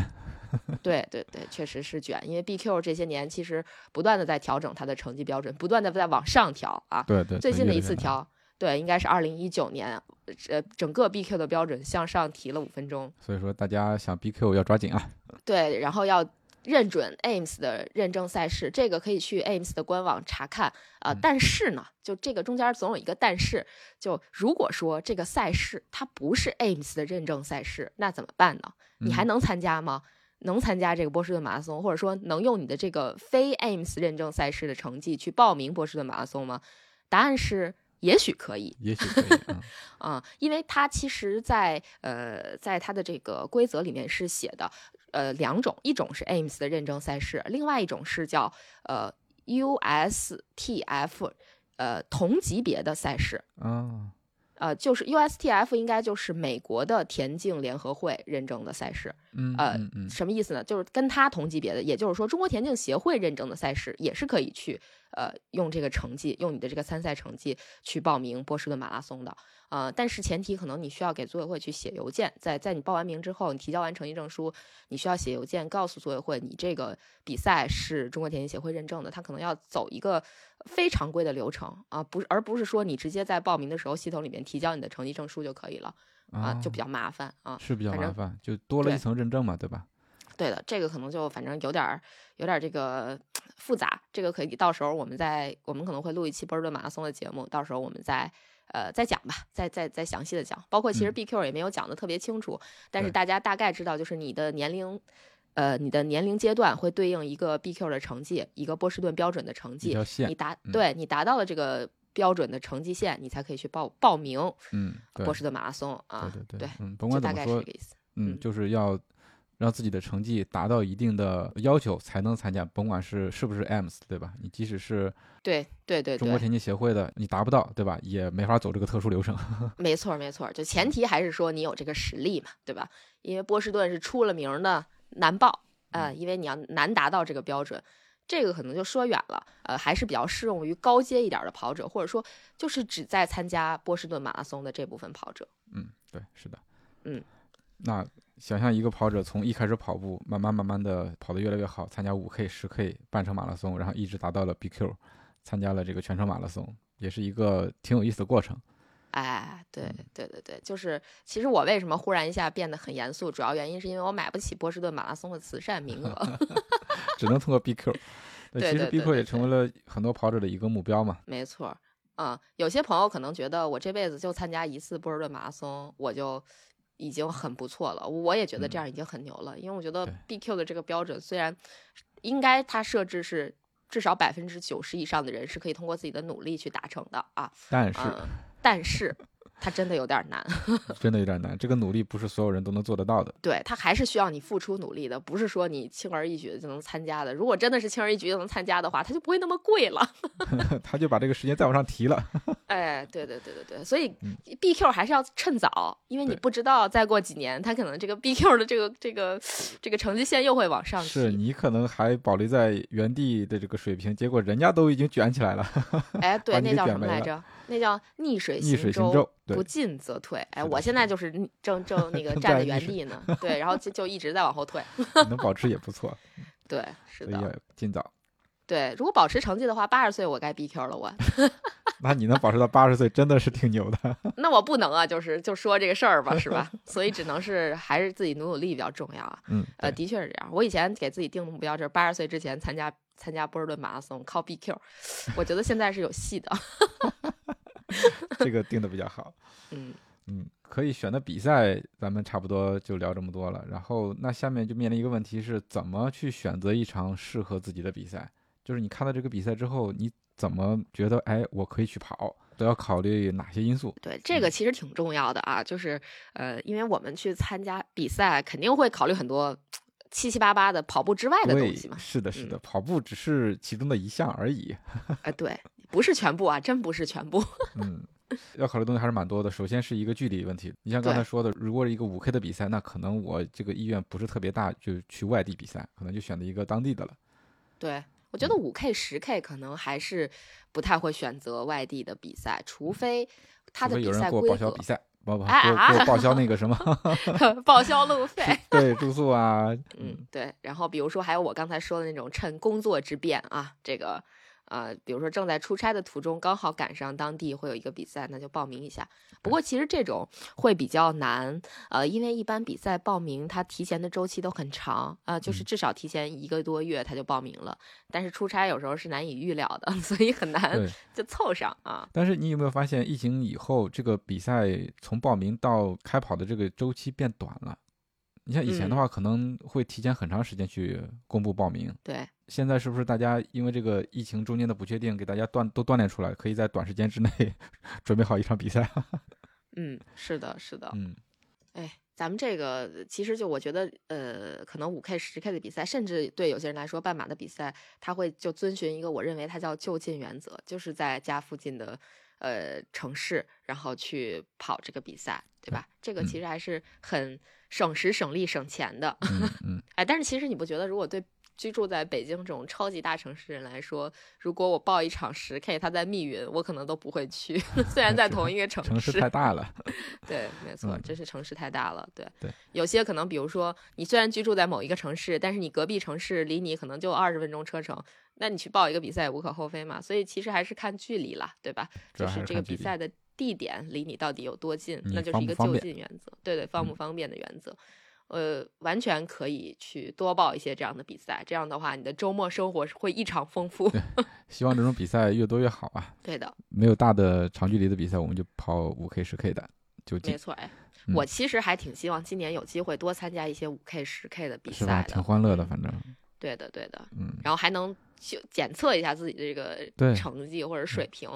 对对对，确实是卷，因为 BQ 这些年其实不断的在调整它的成绩标准，不断的在往上调啊。对对，最近的一次调，对，应该是二零一九年，呃，整个 BQ 的标准向上提了五分钟。所以说大家想 BQ 要抓紧啊，对，然后要认准 AIMS 的认证赛事，这个可以去 AIMS 的官网查看啊、但是呢，就这个中间总有一个但是，就如果说这个赛事它不是 AIMS 的认证赛事，那怎么办呢？你还嗯能参加吗？能参加这个波士顿马拉松，或者说能用你的这个非 AIMS 认证赛事的成绩去报名波士顿马拉松吗？答案是也许可以，也许可以，嗯。啊、因为它其实在呃，在它的这个规则里面是写的，呃，两种，一种是 AIMS 的认证赛事，另外一种是叫呃 USTF，呃同级别的赛事，啊，呃，就是 USTF 应该就是美国的田径联合会认证的赛事，嗯呃嗯嗯什么意思呢？就是跟他同级别的，也就是说，中国田径协会认证的赛事也是可以去呃用这个成绩，用你的这个参赛成绩去报名波士顿马拉松的。呃，但是前提可能你需要给组委会去写邮件，在在你报完名之后，你提交完成绩证书，你需要写邮件告诉组委会，你这个比赛是中国田径协会认证的，他可能要走一个非常规的流程啊，不是而不是说你直接在报名的时候系统里面提交你的成绩证书就可以了啊，就比较较麻烦啊。是比较麻烦，就多了一层认证嘛，对吧？对的，这个可能就反正有点儿有点儿这个复杂，这个可以到时候我们再我们可能会录一期波士顿马拉松的节目，到时候我们再呃再讲吧，再再再详细的讲。包括其实嗯 BQ 也没有讲的特别清楚，但是大家大概知道，就是你的年龄。呃，你的年龄阶段会对应一个 BQ 的成绩，一个波士顿标准的成绩。你，达嗯对你达到了这个标准的成绩线，你才可以去报报名嗯，波士顿马拉松啊。对对对嗯，甭管怎么说概是这，个意思。嗯，嗯就是要让自己的成绩达到一定的要求才能参加，甭管是是不是 AMS，对吧？你即使是对对对对，中国田径协会的，你达不到，对吧？也没法走这个特殊流程。没错儿，没错儿，就前提还是说你有这个实力嘛，对吧？因为波士顿是出了名儿的难报，呃，因为你要难达到这个标准，这个可能就说远了，呃，还是比较适用于高阶一点儿的跑者，或者说就是只在参加波士顿马拉松的这部分跑者。嗯，对，是的，嗯，那想象一个跑者从一开始跑步，慢慢慢慢的跑得越来越好，参加五 K、十 K、半程马拉松，然后一直达到了 BQ，参加了这个全程马拉松，也是一个挺有意思的过程。哎，对嗯对对对，就是其实我为什么忽然一下变得很严肃，主要原因是因为我买不起波士顿马拉松的慈善名额。只能通过 BQ。对其实 BQ 也成为了很多跑者的一个目标嘛。没错儿，啊、有些朋友可能觉得我这辈子就参加一次波士顿马拉松，我就已经很不错了。我也觉得这样已经很牛了，因为我觉得 BQ 的这个标准虽然应该它设置是至少百分之九十以上的人是可以通过自己的努力去达成的啊，但是嗯，但是它真的有点难，真的有点难，这个努力不是所有人都能做得到的。对，它还是需要你付出努力的，不是说你轻而易举的就能参加的。如果真的是轻而易举就能参加的话，它就不会那么贵了。他就把这个时间再往上提了。哎，对对对对对，所以嗯 BQ 还是要趁早，因为你不知道再过几年，他可能这个 BQ 的这个这个这个成绩线又会往上提。是你可能还保留在原地的这个水平，结果人家都已经卷起来了。哎，把对，那叫什么来着？那叫逆水逆水行舟，不进则退。哎，我现在就是正正 那个站在原地呢，对，然后就就一直在往后退。能保持也不错，对，是的，尽早。对。如果保持成绩的话，八十岁我该 BQ 了，我那你能保持到八十岁，真的是挺牛的。那我不能啊，就是就说这个事儿吧，是吧？所以只能是还是自己努努力比较重要啊。嗯，呃，的确是这样。我以前给自己定的目标就是八十岁之前参加参加波士顿马拉松，靠 BQ。我觉得现在是有戏的。这个定的比较好。嗯，嗯，可以选的比赛，咱们差不多就聊这么多了。然后，那下面就面临一个问题是，怎么去选择一场适合自己的比赛？就是你看到这个比赛之后，你怎么觉得，哎，我可以去跑？都要考虑哪些因素？对，这个其实挺重要的啊，就是呃，因为我们去参加比赛，肯定会考虑很多七七八八的跑步之外的东西嘛。，是的，是嗯的，跑步只是其中的一项而已。哎、对，不是全部啊，真不是全部。嗯，要考虑的东西还是蛮多的。首先是一个距离问题，你像刚才说的，如果是一个五 K 的比赛，那可能我这个意愿不是特别大，就去外地比赛，可能就选择一个当地的了。对，我觉得五 K、十 K 可能还是不太会选择外地的比赛，除非他的比除非有人给我赛规格报销比赛，不不，给哎啊给我报销那个什么，报销路费。对住宿啊，嗯，对。然后比如说还有我刚才说的那种趁工作之便啊，这个呃，比如说正在出差的途中，刚好赶上当地会有一个比赛，那就报名一下。不过其实这种会比较难，呃，因为一般比赛报名它提前的周期都很长啊、呃就是嗯至少提前一个多月他就报名了。但是出差有时候是难以预料的，所以很难。就凑上啊。但是你有没有发现，疫情以后，这个比赛从报名到开跑的这个周期变短了？你像以前的嗯话，可能会提前很长时间去公布报名，对，现在是不是大家因为这个疫情中间的不确定，给大家锻都锻炼出来，可以在短时间之内 准备好一场比赛？嗯，是的，是的。嗯，哎，咱们这个其实就我觉得，呃，可能五 K、十 K 的比赛，甚至对有些人来说，半马的比赛，他会就遵循一个我认为它叫就近原则，就是在家附近的呃城市，然后去跑这个比赛，对吧？这个嗯其实还是很省时省力省钱的。嗯嗯，哎，但是其实你不觉得，如果对居住在北京这种超级大城市人来说，如果我报一场十 K，它在密云，我可能都不会去。虽然在同一个城市 城市太大了，对，没错，嗯这是城市太大了。对，对有些可能，比如说你虽然居住在某一个城市，但是你隔壁城市离你可能就二十分钟车程，那你去报一个比赛也无可厚非嘛。所以其实还是看距离啦，对吧？就是这个比赛的地点离你到底有多近，那就是一个就近原则。对对，方不嗯方便的原则。呃，完全可以去多报一些这样的比赛，这样的话，你的周末生活是会异常丰富。希望这种比赛越多越好啊。对的，没有大的长距离的比赛，我们就跑五 K、十 K 的就近，没错。哎，嗯我其实还挺希望今年有机会多参加一些五 K、十 K 的比？赛的，挺欢乐的，嗯反正，对的，对的。嗯，然后还能就检测一下自己的这个成绩或者水平。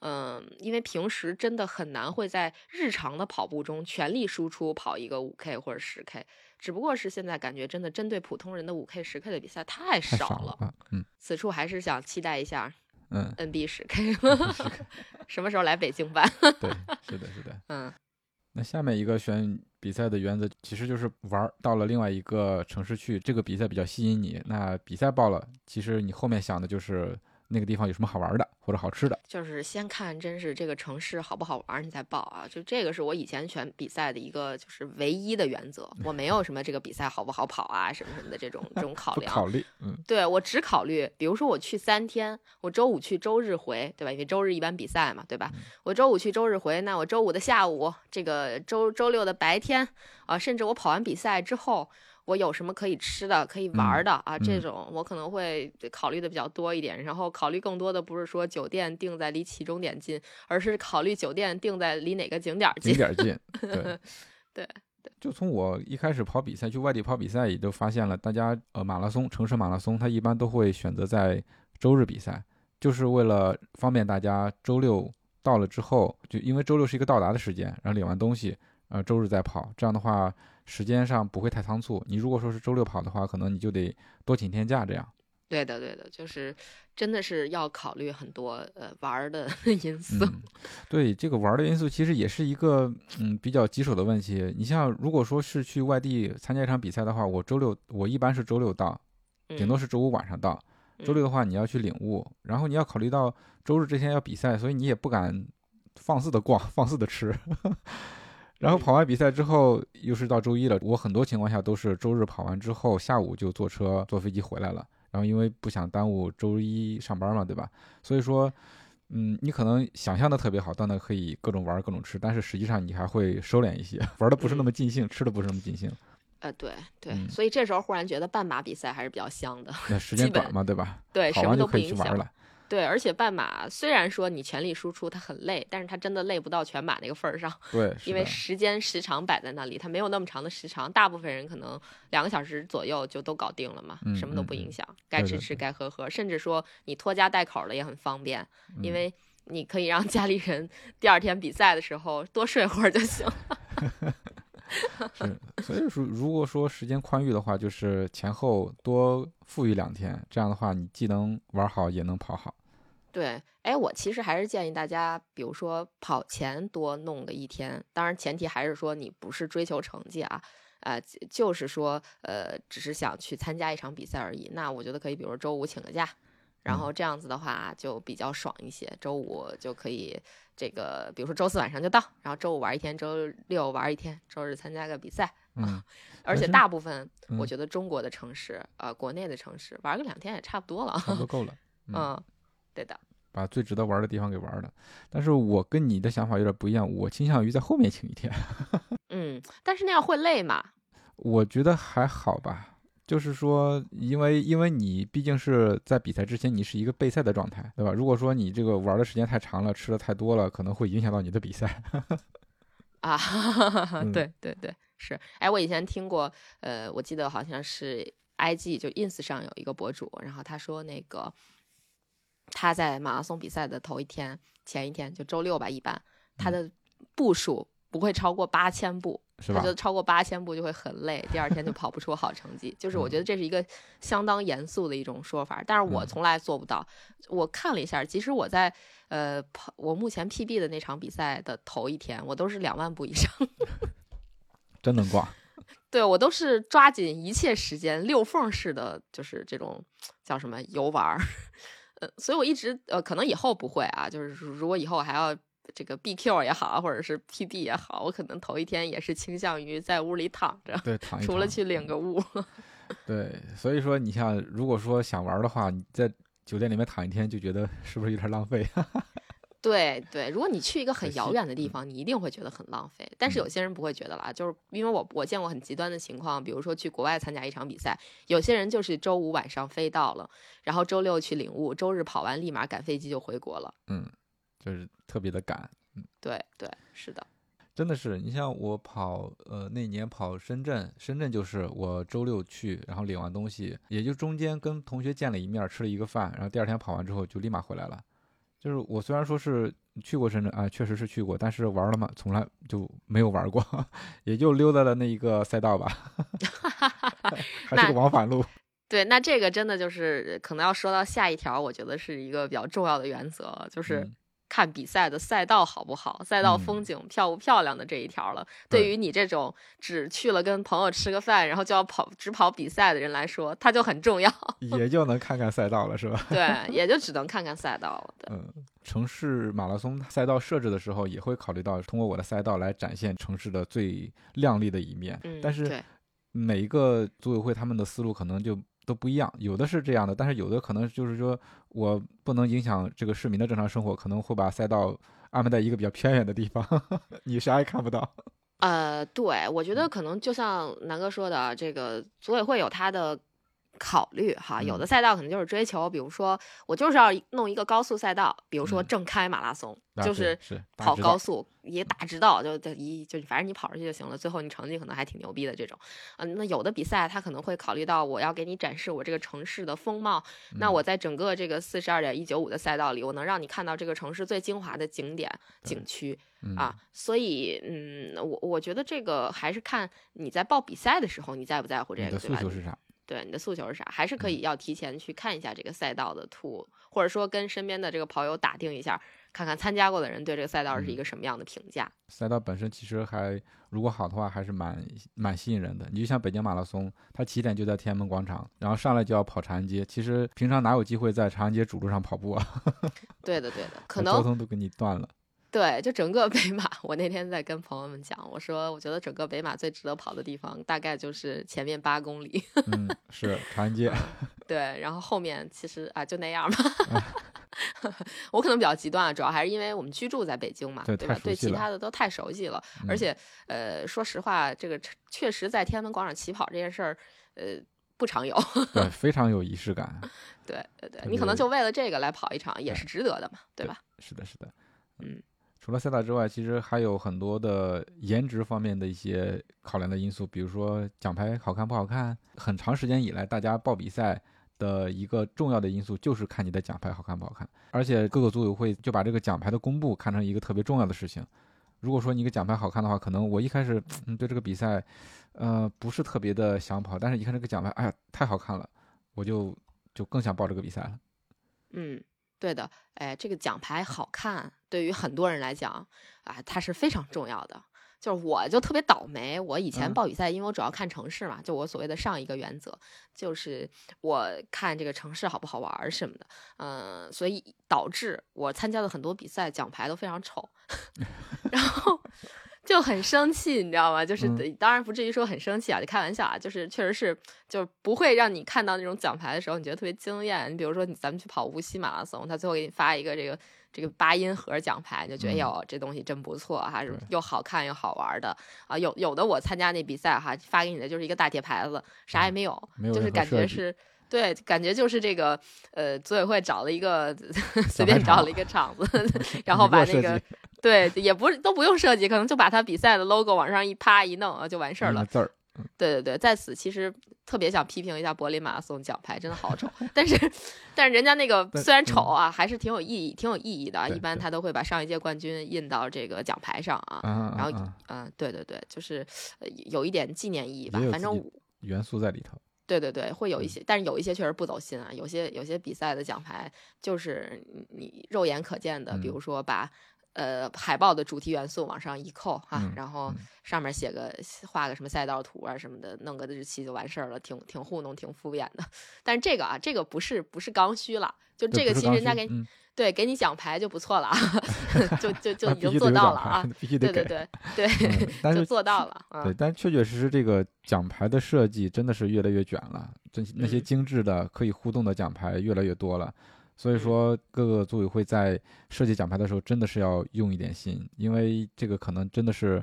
嗯，因为平时真的很难会在日常的跑步中全力输出跑一个五 K 或者十 K，只不过是现在感觉真的针对普通人的五 K、十 K 的比赛太太少了。少了，嗯此处还是想期待一下嗯，NB 十 K，什么时候来北京办？对，是的，是的。嗯，那下面一个选比赛的原则，其实就是玩儿到了另外一个城市去，这个比赛比较吸引你，那比赛报了，其实你后面想的就是那个地方有什么好玩的或者好吃的。就是先看真是这个城市好不好玩，你再报啊。就这个是我以前选比赛的一个就是唯一的原则，我没有什么这个比赛好不好跑啊什么什么的这种这种考量。考虑，嗯，对我只考虑，比如说我去三天，我周五去，周日回，对吧？因为周日一般比赛嘛，对吧？我周五去，周日回，那我周五的下午，这个周周六的白天啊、甚至我跑完比赛之后，我有什么可以吃的、可以玩儿的、啊？这嗯种我可能会考虑的比较多一点。然后考虑更多的不是说酒店定在离起终点近，而是考虑酒店定在离哪个景点儿近。景点儿近，对 对。就从我一开始跑比赛，去外地跑比赛，也就发现了，大家呃马拉松、城市马拉松，它一般都会选择在周日比赛，就是为了方便大家周六到了之后，就因为周六是一个到达的时间，然后领完东西，呃周日再跑，这样的话时间上不会太仓促。你如果说是周六跑的话，可能你就得多请天假这样。对的，对的，就是真的是要考虑很多呃玩儿的 因素。嗯，对这个玩儿的因素，其实也是一个嗯比较棘手的问题。你像如果说是去外地参加一场比赛的话，我周六我一般是周六到，顶多嗯是周五晚上到。周六的话，你要去领悟，然后你要考虑到周日这天要比赛，所以你也不敢放肆的逛，放肆的吃。然后嗯跑完比赛之后，又是到周一了。我很多情况下都是周日跑完之后，下午就坐车坐飞机回来了。然后因为不想耽误周一上班嘛，对吧？所以说，嗯，你可能想象的特别好，到那可以各种玩各种吃，但是实际上你还会收敛一些，玩的不是那么尽兴，吃的不是那么尽兴。呃，对对，嗯所以这时候忽然觉得半马比赛还是比较香的，那时间短嘛，对吧？对，什么跑完就可以都不影响。去玩了。对，而且半马虽然说你全力输出，它很累，但是它真的累不到全马那个份儿上，对，因为时间时长摆在那里，它没有那么长的时长，大部分人可能两个小时左右就都搞定了嘛，嗯什么都不影响，该吃吃对对对该喝喝，甚至说你拖家带口的也很方便，因嗯为你可以让家里人第二天比赛的时候多睡会儿就行。是，所以说，如果说时间宽裕的话，就是前后多富裕两天，这样的话，你既能玩好，也能跑好。对，哎，我其实还是建议大家，比如说跑前多弄个一天，当然前提还是说你不是追求成绩啊，呃、就就是说，呃，只是想去参加一场比赛而已。那我觉得可以，比如周五请个假，然嗯后这样子的话就比较爽一些。周五就可以这个，比如说周四晚上就到，然后周五玩一天，周六玩一天，周日参加个比赛。嗯，而且大部分，我嗯觉得中国的城市，呃，国内的城市玩个两天也差不多了。差不多够了。嗯，嗯，对的。把最值得玩的地方给玩了。但是我跟你的想法有点不一样，我倾向于在后面请一天。嗯，但是那样会累嘛？我觉得还好吧。就是说，因为因为你毕竟是在比赛之前，你是一个备赛的状态，对吧？如果说你这个玩的时间太长了，吃的太多了，可能会影响到你的比赛。啊，嗯对对对，是。哎，我以前听过，呃，我记得好像是 IG 就 ins 上有一个博主，然后他说那个他在马拉松比赛的头一天、前一天，就周六吧，一般他的步数不会超过八千步，他觉？得超过八千步就会很累，第二天就跑不出好成绩。就是我觉得这是一个相当严肃的一种说法，但是我嗯从来做不到。我看了一下，即使我在呃跑我目前 PB 的那场比赛的头一天，我都是两万步以上。真能挂。对我都是抓紧一切时间溜缝式的，就是这种叫什么游玩儿。呃，所以我一直呃，可能以后不会啊，就是如果以后还要这个 BQ 也好，或者是 PD 也好，我可能头一天也是倾向于在屋里躺着，对，躺一躺除了去领个物。对，所以说你像如果说想玩的话，你在酒店里面躺一天，就觉得是不是有点浪费？对对，如果你去一个很遥远的地嗯方，你一定会觉得很浪费。但是有些人不会觉得啦，就是因为我我见过很极端的情况，比如说去国外参加一场比赛，有些人就是周五晚上飞到了，然后周六去领悟，周日跑完立马赶飞机就回国了。嗯，就是特别的赶。嗯对对，是的，真的是，你像我跑，呃，那年跑深圳，深圳就是我周六去，然后领完东西，也就中间跟同学见了一面儿，吃了一个饭，然后第二天跑完之后就立马回来了。就是我虽然说是去过深圳啊，确实是去过，但是玩了嘛，从来就没有玩过，也就溜达了那一个赛道吧，还是个往返路。对，那这个真的就是可能要说到下一条，我觉得是一个比较重要的原则，就是嗯看比赛的赛道好不好，赛道风嗯景漂不漂亮的这一条了。对对于你这种只去了跟朋友吃个饭，然后就要跑只跑比赛的人来说，它就很重要。也就能看看赛道了，是吧？对，也就只能看看赛道了。对，嗯，城市马拉松赛道设置的时候，也会考虑到通过我的赛道来展现城市的最亮丽的一面。嗯，但是对每一个组委会他们的思路可能就都不一样，有的是这样的，但是有的可能就是说我不能影响这个市民的正常生活，可能会把赛道安排在一个比较偏远的地方，你啥也看不到。呃，对，我觉嗯得可能就像南哥说的，这个组委会有他的考虑哈。有的赛道可能就是追求，比如说我就是要弄一个高速赛道，比如说嗯正开马拉松，就是跑高速，也大直道就就一就反正你跑出去就行了，最后你成绩可能还挺牛逼的这种。嗯、那有的比赛他可能会考虑到我要给你展示我这个城市的风貌，那嗯我在整个这个四十二点一九五的赛道里，我能让你看到这个城市最精华的景点景区。嗯啊，所以嗯，我我觉得这个还是看你在报比赛的时候，你在不在乎这个，你的对吧？诉求是啥？对你的诉求是啥？还是嗯可以要提前去看一下这个赛道的图，或者说跟身边的这个跑友打听一下，看看参加过的人对这个赛道是一嗯个什么样的评价。赛道本身其实还如果好的话，还是蛮蛮吸引人的。你就像北京马拉松，它起点就在天安门广场，然后上来就要跑长安街。其实平常哪有机会在长安街主路上跑步啊？对的，对的，可能交通都给你断了。对，就整个北马，我那天在跟朋友们讲，我说我觉得整个北马最值得跑的地方，大概就是前面八公里，嗯，是长安街。对，然后后面其实啊就那样吧。我可能比较极端啊，主要还是因为我们居住在北京嘛，对对吧？对其他的都太熟悉了，而嗯且呃，说实话，这个确实在天安门广场起跑这件事儿，呃，不常有。对，非常有仪式感。对对对，你可能就为了这个来跑一场，也是值得的嘛，对对吧？是的，是的。嗯，除了赛道之外，其实还有很多的颜值方面的一些考量的因素，比如说奖牌好看不好看。很长时间以来，大家报比赛的一个重要的因素就是看你的奖牌好看不好看，而且各个组委会就把这个奖牌的公布看成一个特别重要的事情。如果说你一个奖牌好看的话，可能我一开始嗯对这个比赛，呃不是特别的想跑，但是一看这个奖牌，哎呀太好看了，我就就更想报这个比赛了。嗯，对的，哎，这个奖牌好看，对于很多人来讲啊，它是非常重要的。就是我就特别倒霉，我以前嗯报比赛，因为我主要看城市嘛，就我所谓的上一个原则，就是我看这个城市好不好玩儿什么的，嗯、所以导致我参加的很多比赛奖牌都非常丑，然后就很生气，你知道吗？就是、嗯当然不至于说很生气啊，就开玩笑啊，就是确实是就不会让你看到那种奖牌的时候，你觉得特别惊艳。你比如说你咱们去跑无锡马拉松，他最后给你发一个这个这个八音盒奖牌，就觉得嗯哟、这东西真不错哈，是又好看又好玩的啊。有有的我参加那比赛哈，发给你的就是一个大铁牌子，啥也没有，嗯没有就是感觉是。对，感觉就是这个，呃，组委会找了一个 随便找了一个场子，然后把那个对，也不是都不用设计，可能就把他比赛的 logo 往上一啪一弄啊，就完事儿了。字儿，对对对，在此其实特别想批评一下柏林马拉松奖牌，真的好丑。但是，但是人家那个虽然丑啊，还是挺有意义、挺有意义的啊。一般他都会把上一届冠军印到这个奖牌上啊。啊然后嗯，对对对，就是呃有一点纪念意义吧反正元素在里头。对对对，会有一嗯些，但是有一些确实不走心啊。有些有些比赛的奖牌就是你你肉眼可见的，比嗯如说把呃海报的主题元素往上一扣哈、嗯然后嗯上面写个画个什么赛道图啊什么的，弄个日期就完事儿了，挺挺糊弄，挺敷衍的。但是这个啊，这个不是不是刚需了，就这个其实人家给你、对给你奖牌就不错了 啊，就就 就已经做到了啊。必须得对对。对对，嗯但就是做到了啊。对，但确确实实这个奖牌的设计真的是越来越卷了，这那些嗯精致的可以互动的奖牌越来越多了。所以嗯说，各个组委会在设计奖牌的时候，真的是要用一点心，因为这个可能真的是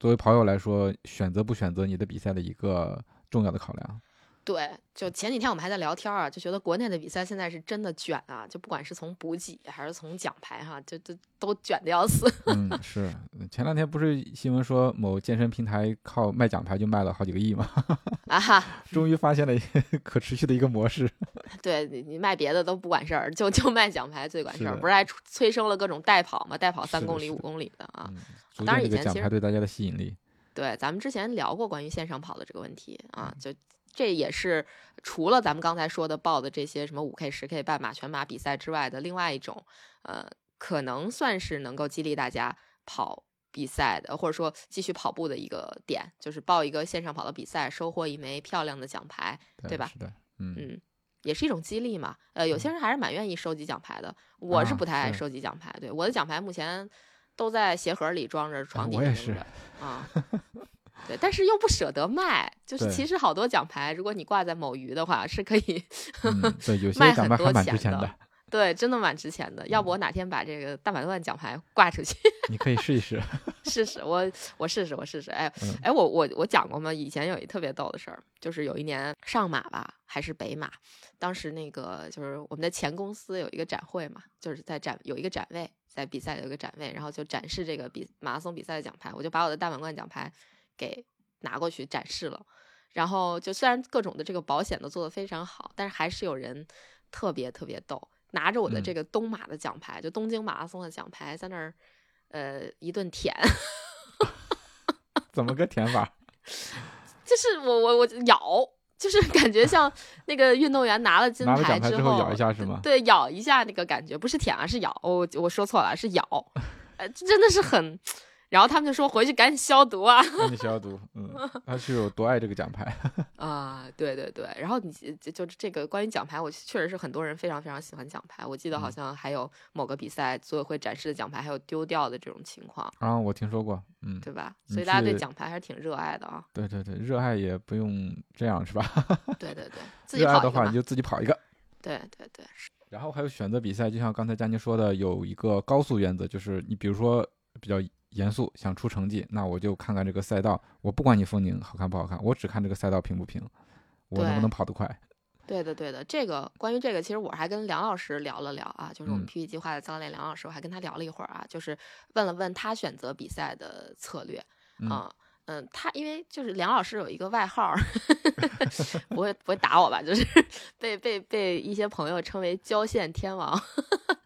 作为跑友来说，选择不选择你的比赛的一个重要的考量。对，就前几天我们还在聊天儿啊，就觉得国内的比赛现在是真的卷啊，就不管是从补给还是从奖牌哈、就就都卷的要死。嗯，是前两天不是新闻说某健身平台靠卖奖牌就卖了好几个亿吗？啊哈，终于发现了一个可持续的一个模式。对你你卖别的都不管事儿，就就卖奖牌最管事儿，不是还催生了各种代跑吗？代跑三公里、五公里的啊。嗯，当然以前其实牌对大家的吸引力。对，咱们之前聊过关于线上跑的这个问题啊，嗯就这也是除了咱们刚才说的报的这些什么五 K、十 K、半马、全马比赛之外的另外一种，呃，可能算是能够激励大家跑比赛的，或者说继续跑步的一个点，就是报一个线上跑的比赛，收获一枚漂亮的奖牌，对吧是的，嗯嗯。也是一种激励嘛，呃，有些人还是蛮愿意收集奖牌的，我是啊不太爱收集奖牌，对，我的奖牌目前都在鞋盒里装着，床底我也是着啊。对，但是又不舍得卖，就是其实好多奖牌，如果你挂在某鱼的话，是可以，嗯，对，有些卖很奖牌还蛮多钱的值钱的，对，真的蛮值钱的。要不我哪天把这个大满贯奖牌挂出去你可以试一试。试试？我我试试，我试试。哎嗯哎，我我我讲过吗？以前有一特别逗的事儿，就是有一年上马吧，还是北马，当时那个就是我们的前公司有一个展会嘛，就是在展有一个展位，在比赛有一个展位，然后就展示这个比马拉松比赛的奖牌，我就把我的大满贯奖牌给拿过去展示了。然后就虽然各种的这个保险都做得非常好，但是还是有人特别特别逗，拿着我的嗯这个东马的奖牌，就东京马拉松的奖牌，在那儿呃一顿舔。怎么个舔法？就是我我我咬，就是感觉像那个运动员拿了金牌之后咬一下是吗对，咬一下那个感觉，不是舔啊，是咬。我我说错了，是咬。呃，真的是很。然后他们就说回去赶紧消毒啊赶紧消毒。嗯，他是有多爱这个奖牌？啊！对对对，然后你就就这个关于奖牌，我确实是很多人非常非常喜欢奖牌。我记得好嗯像还有某个比赛组委会展示的奖牌还有丢掉的这种情况，啊，我听说过。嗯，对吧？所以大家对奖牌还是挺热爱的啊。对对对，热爱也不用这样是吧？对对对，自己热爱跑的话你。就自己跑一个。对对对，然后还有选择比赛，就像刚才佳宁说的，有一个高速原则，就是你比如说比较严肃，想出成绩，那我就看看这个赛道，我不管你风景好看不好看，我只看这个赛道平不平，我能不能跑得快。对的，对的，这个关于这个，其实我还跟梁老师聊了聊啊，就是我们嗯 PPT 计划的教练梁老师，我还跟他聊了一会儿啊，就是问了问他选择比赛的策略嗯啊，嗯，他因为就是梁老师有一个外号儿，不会不会打我吧？就是 被被被一些朋友称为交线天王，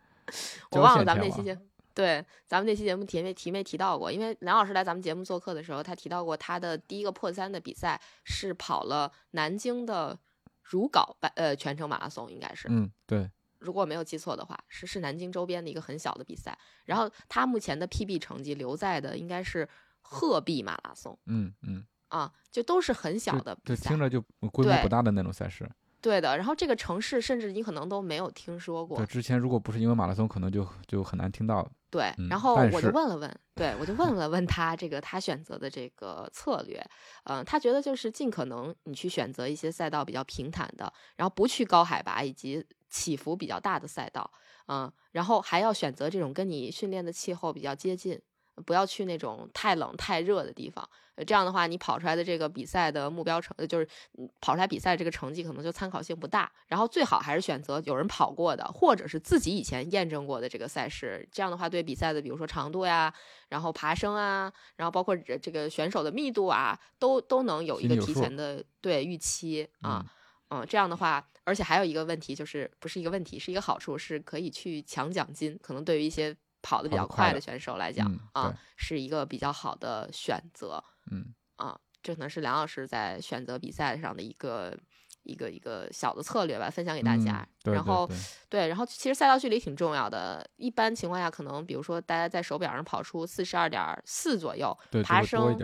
我忘了咱们那期节对，咱们那期节目提没提没提到过？因为梁老师来咱们节目做客的时候，他提到过他的第一个破三的比赛是跑了南京的如皋半呃全程马拉松，应该是，嗯，对，如果我没有记错的话，是是南京周边的一个很小的比赛。然后他目前的 PB 成绩留在的应该是鹤壁马拉松嗯嗯，啊，就都是很小，的比赛听。着就规模不大的那种赛事。对的，然后这个城市甚至你可能都没有听说过对，。之前如果不是因为马拉松，可能就就很难听到了。对，嗯然后我就问了问，对我就问了问他这个他选择的这个策略，嗯、他觉得就是尽可能你去选择一些赛道比较平坦的，然后不去高海拔以及起伏比较大的赛道，嗯、然后还要选择这种跟你训练的气候比较接近。不要去那种太冷太热的地方。呃，这样的话，你跑出来的这个比赛的目标成，呃就是嗯跑出来比赛这个成绩可能就参考性不大。然后最好还是选择有人跑过的，或者是自己以前验证过的这个赛事。这样的话，对比赛的比如说长度呀，然后爬升啊，然后包括这这个选手的密度啊，都都能有一个提前的对预期啊。嗯嗯，这样的话，而且还有一个问题，就是不是一个问题，是一个好处，是可以去抢奖金。可能对于一些跑得比较快的选手来讲、嗯啊，是一个比较好的选择嗯啊。这可能是梁老师在选择比赛上的一个一个一个小的策略吧，分享给大家。嗯对然后对然后其实赛道距离挺重要的。一般情况下，可能比如说大家在手表上跑出四十二点四左右，对，爬升。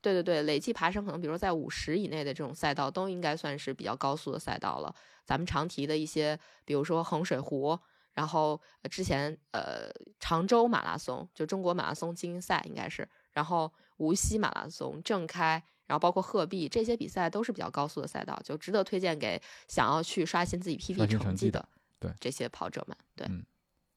对对对，累计爬升可能，比如说在五十以内的这种赛道，都应该算是比较高速的赛道了。咱们常提的一些，比如说衡水湖，然后呃之前呃常州马拉松，就中国马拉松精英赛应该是，然后无锡马拉松、正开，然后包括鹤壁这些比赛都是比较高速的赛道，就值得推荐给想要去刷新自己 PB 成绩的的对这些跑者们。对，嗯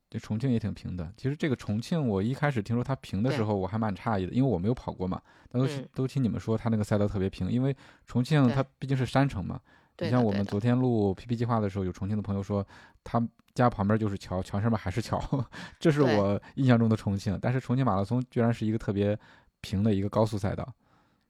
这重庆也挺平的。其实这个重庆，我一开始听说它平的时候，我还蛮诧异的，因为我没有跑过嘛。但都、嗯都听你们说它那个赛道特别平，因为重庆它毕竟是山城嘛。对你像我们昨天录 PP 计划的时候，有重庆的朋友说，他家旁边就是桥，桥上面还是桥，这是我印象中的重庆。但是重庆马拉松居然是一个特别平的一个高速赛道。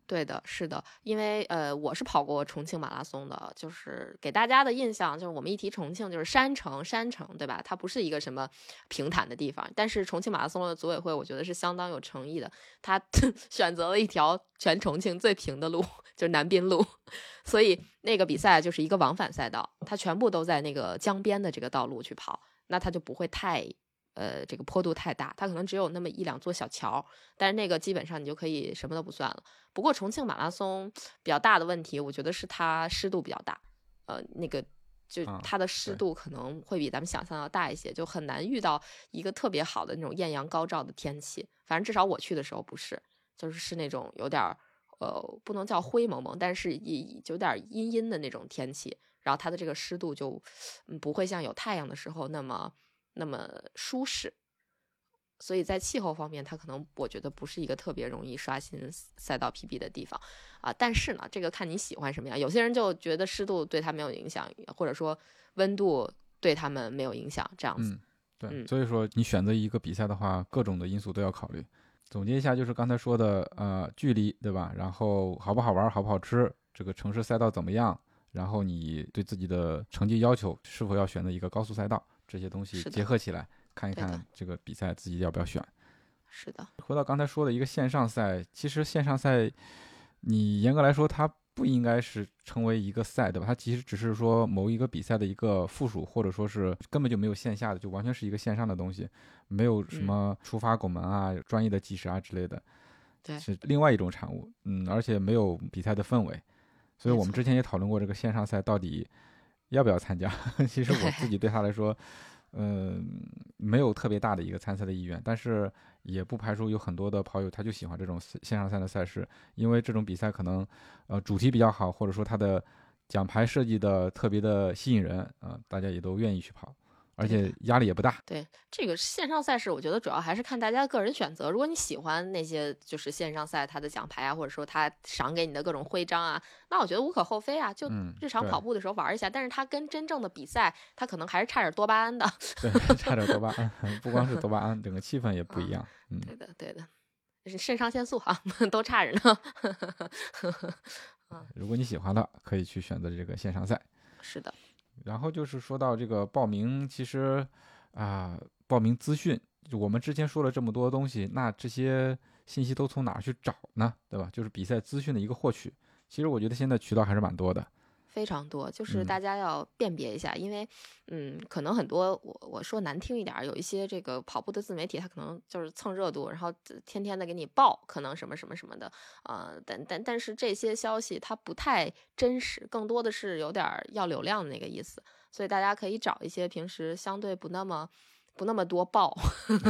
对的，是的，因为呃，我是跑过重庆马拉松的，就是给大家的印象就是我们一提重庆就是山城，山城对吧？它不是一个什么平坦的地方，但是重庆马拉松的组委会我觉得是相当有诚意的，他 选择了一条全重庆最平的路，就是南滨路，所以那个比赛就是一个往返赛道，它全部都在那个江边的这个道路去跑，那它就不会太。呃，这个坡度太大，它可能只有那么一两座小桥，但是那个基本上你就可以什么都不算了。不过重庆马拉松比较大的问题，我觉得是它湿度比较大，呃，那个就啊它的湿度可能会比咱们想象要大一些，就很难遇到一个特别好的那种艳阳高照的天气。反正至少我去的时候不是，就是是那种有点儿呃，不能叫灰蒙蒙，但是也有点儿阴阴的那种天气。然后它的这个湿度就嗯不会像有太阳的时候那么那么舒适。所以在气候方面，它可能我觉得不是一个特别容易刷新赛道 PB 的地方啊。但是呢，这个看你喜欢什么样。有些人就觉得湿度对他没有影响，或者说温度对他们没有影响，这样子。嗯，对，嗯所以说你选择一个比赛的话，各种的因素都要考虑。总结一下，就是刚才说的，呃，距离对吧？然后好不好玩，好不好吃，这个城市赛道怎么样？然后你对自己的成绩要求，是否要选择一个高速赛道？这些东西结合起来，看一看这个比赛自己要不要选。是的，回到刚才说的一个线上赛，其实线上赛，你严格来说它不应该是成为一个赛，对吧？它其实只是说某一个比赛的一个附属，或者说是根本就没有线下的，就完全是一个线上的东西，没有什嗯么出发拱门啊、专业的计时啊之类的，对是另外一种产物。嗯，而且没有比赛的氛围，所以我们之前也讨论过这个线上赛到底要不要参加。其实我自己对他来说，嗯，没有特别大的一个参赛的意愿，但是也不排除有很多的跑友他就喜欢这种线上赛的赛事，因为这种比赛可能呃主题比较好，或者说它的奖牌设计的特别的吸引人啊、大家也都愿意去跑，而且压力也不大。对这个线上赛事，我觉得主要还是看大家个人选择。如果你喜欢那些就是线上赛它的奖牌啊，或者说它赏给你的各种徽章啊，那我觉得无可厚非啊，就日常跑步的时候玩一下。但是它跟真正的比赛，它可能还是差点多巴胺的。对，差点多巴胺，不光是多巴胺，整个气氛也不一样。嗯，对的，对的，是肾上腺素啊，都差着呢。如果你喜欢的，可以去选择这个线上赛。是的，然后就是说到这个报名，其实啊、报名资讯，我们之前说了这么多东西，那这些信息都从哪儿去找呢？对吧？就是比赛资讯的一个获取。其实我觉得现在渠道还是蛮多的。非常多，就是嗯大家要辨别一下，因为，嗯，可能很多我我说难听一点儿，有一些这个跑步的自媒体，他可能就是蹭热度，然后天天的给你报，可能什么什么什么的，呃，但但但是这些消息它不太真实，更多的是有点儿要流量的那个意思，所以大家可以找一些平时相对不那么不那么多报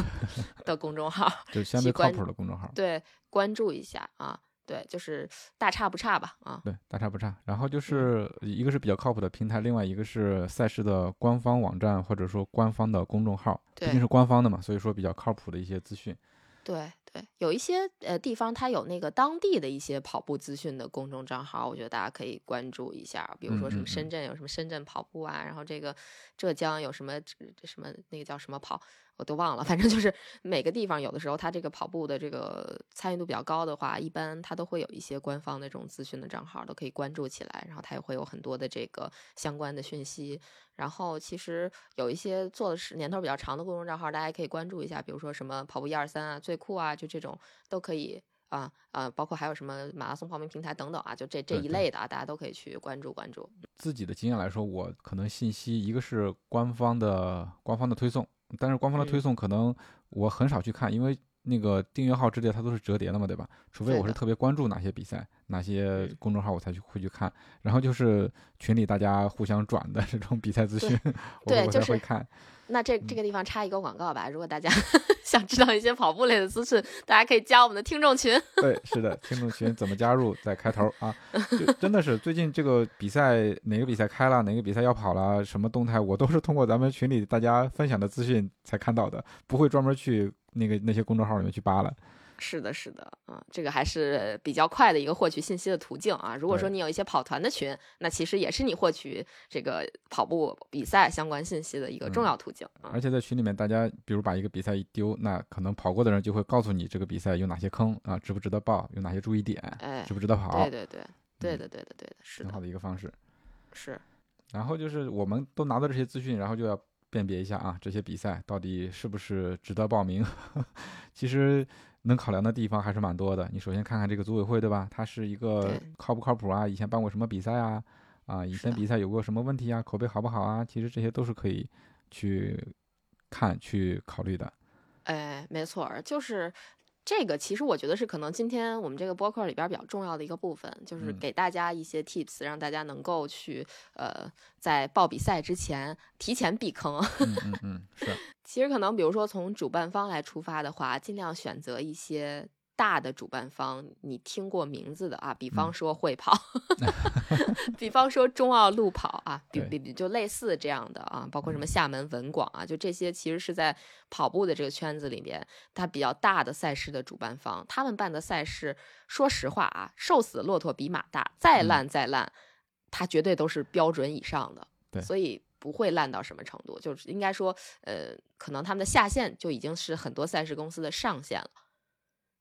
的公众号，就相去对靠谱的公众号。对，关注一下啊，对，就是大差不差吧，啊，对，大差不差。然后就是一个是比较靠谱的平台，另外一个是赛事的官方网站或者说官方的公众号，毕对竟是官方的嘛，所以说比较靠谱的一些资讯。对对，有一些呃地方它有那个当地的一些跑步资讯的公众账号，我觉得大家可以关注一下。比如说什么深圳有什么深圳跑步啊，然后这个浙江有什么什么那个叫什么跑，我都忘了。反正就是每个地方有的时候它这个跑步的这个参与度比较高的话，一般它都会有一些官方的这种资讯的账号，都可以关注起来。然后它也会有很多的这个相关的讯息。然后其实有一些做的是年头比较长的公众账号，大家也可以关注一下，比如说什么跑步一二三啊、最酷啊，就这种都可以啊啊，包括还有什么马拉松报名平台等等啊，就这这一类的啊，大家都可以去关注关注。自己的经验来说，我可能信息一个是官方的官方的推送，但是官方的推嗯。送可能我很少去看，因为那个订阅号之类它都是折叠的嘛，对吧？除非我是特别关注哪些比赛、哪些嗯公众号，我才去会去看。然后就是群里大家互相转的 这种比赛资讯，我我对就是才会看。那这嗯这个地方插一个广告吧，如果大家 想知道一些跑步类的资讯，大家可以加我们的听众群。对，是的，听众群怎么加入在开头啊？就真的是最近这个比赛哪个比赛开了，哪个比赛要跑了，什么动态，我都是通过咱们群里大家分享的资讯才看到的，不会专门去那个那些公众号里面去扒了。是的，是的，啊、这个还是比较快的一个获取信息的途径啊。如果说你有一些跑团的群，那其实也是你获取这个跑步比赛相关信息的一个重嗯要途径啊。而且在群里面，大家比如把一个比赛一丢，那可能跑过的人就会告诉你这个比赛有哪些坑啊，值不值得报，有哪些注意点，哎值不值得跑，对对对，对嗯的对的对的，是很好，的一个方式。是然后就是我们都拿到这些资讯，然后就要辨别一下啊，这些比赛到底是不是值得报名。其实能考量的地方还是蛮多的。你首先看看这个组委会，对吧？它是一个靠不靠谱啊？以前办过什么比赛啊？啊，以前比赛有过什么问题啊？口碑好不好啊？其实这些都是可以去看、去考虑的。哎，没错儿，就是这个。其实我觉得是可能今天我们这个播客里边儿比较重要的一个部分，就是嗯给大家一些 tips，让大家能够去呃，在报比赛之前提前避坑。嗯嗯嗯，是。其实可能比如说从主办方来出发的话，尽量选择一些。大的主办方，你听过名字的啊，比方嗯。说会跑，比方说中奥路跑啊，比比比就类似这样的啊，包括什么厦门文广啊，就这些其实是在跑步的这个圈子里面，它比较大的赛事的主办方，他们办的赛事，说实话啊，瘦死的骆驼比马大，再嗯。烂再烂，它绝对都是标准以上的，对。所以不会烂到什么程度，就是应该说，呃，可能他们的下限就已经是很多赛事公司的上限了。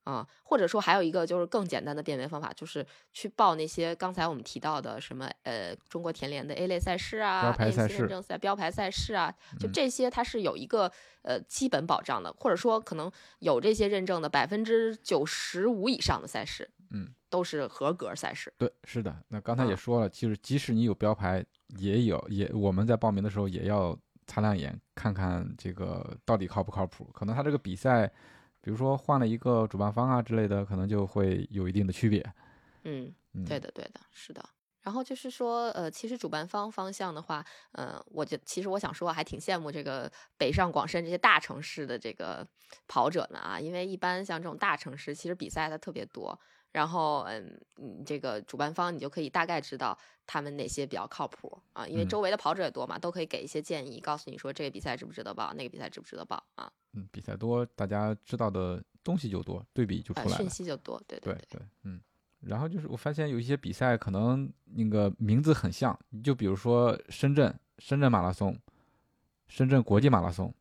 啊，或者说还有一个就是更简单的辨别方法，就是去报那些刚才我们提到的什么呃中国田联的 A 类赛事啊、标牌赛事认证赛、标牌赛事啊，就嗯这些它是有一个呃基本保障的，或者说可能有这些认证的百分之九十五以上的赛事，嗯，都是合格赛事。对，是的。那刚才也啊说了，就是即使你有标牌，也有也我们在报名的时候也要擦亮眼，看看这个到底靠不靠谱。可能他这个比赛，比如说换了一个主办方啊之类的，可能就会有一定的区别。嗯，嗯，对的，对的，是的。然后就是说，呃，其实主办方方向的话，呃，我觉其实我想说，还挺羡慕这个北上广深这些大城市的这个跑者们啊，因为一般像这种大城市，其实比赛它特别多，然后嗯，嗯，这个主办方你就可以大概知道他们哪些比较靠谱啊，因为嗯周围的跑者也多嘛，都可以给一些建议，告诉你说这个比赛值不值得报，那个比赛值不值得报啊，嗯，比赛多，大家知道的东西就多，对比就出来了。息就多，对对对，对，嗯。然后就是我发现有一些比赛可能那个名字很像，就比如说深圳深圳马拉松、深圳国际马拉松，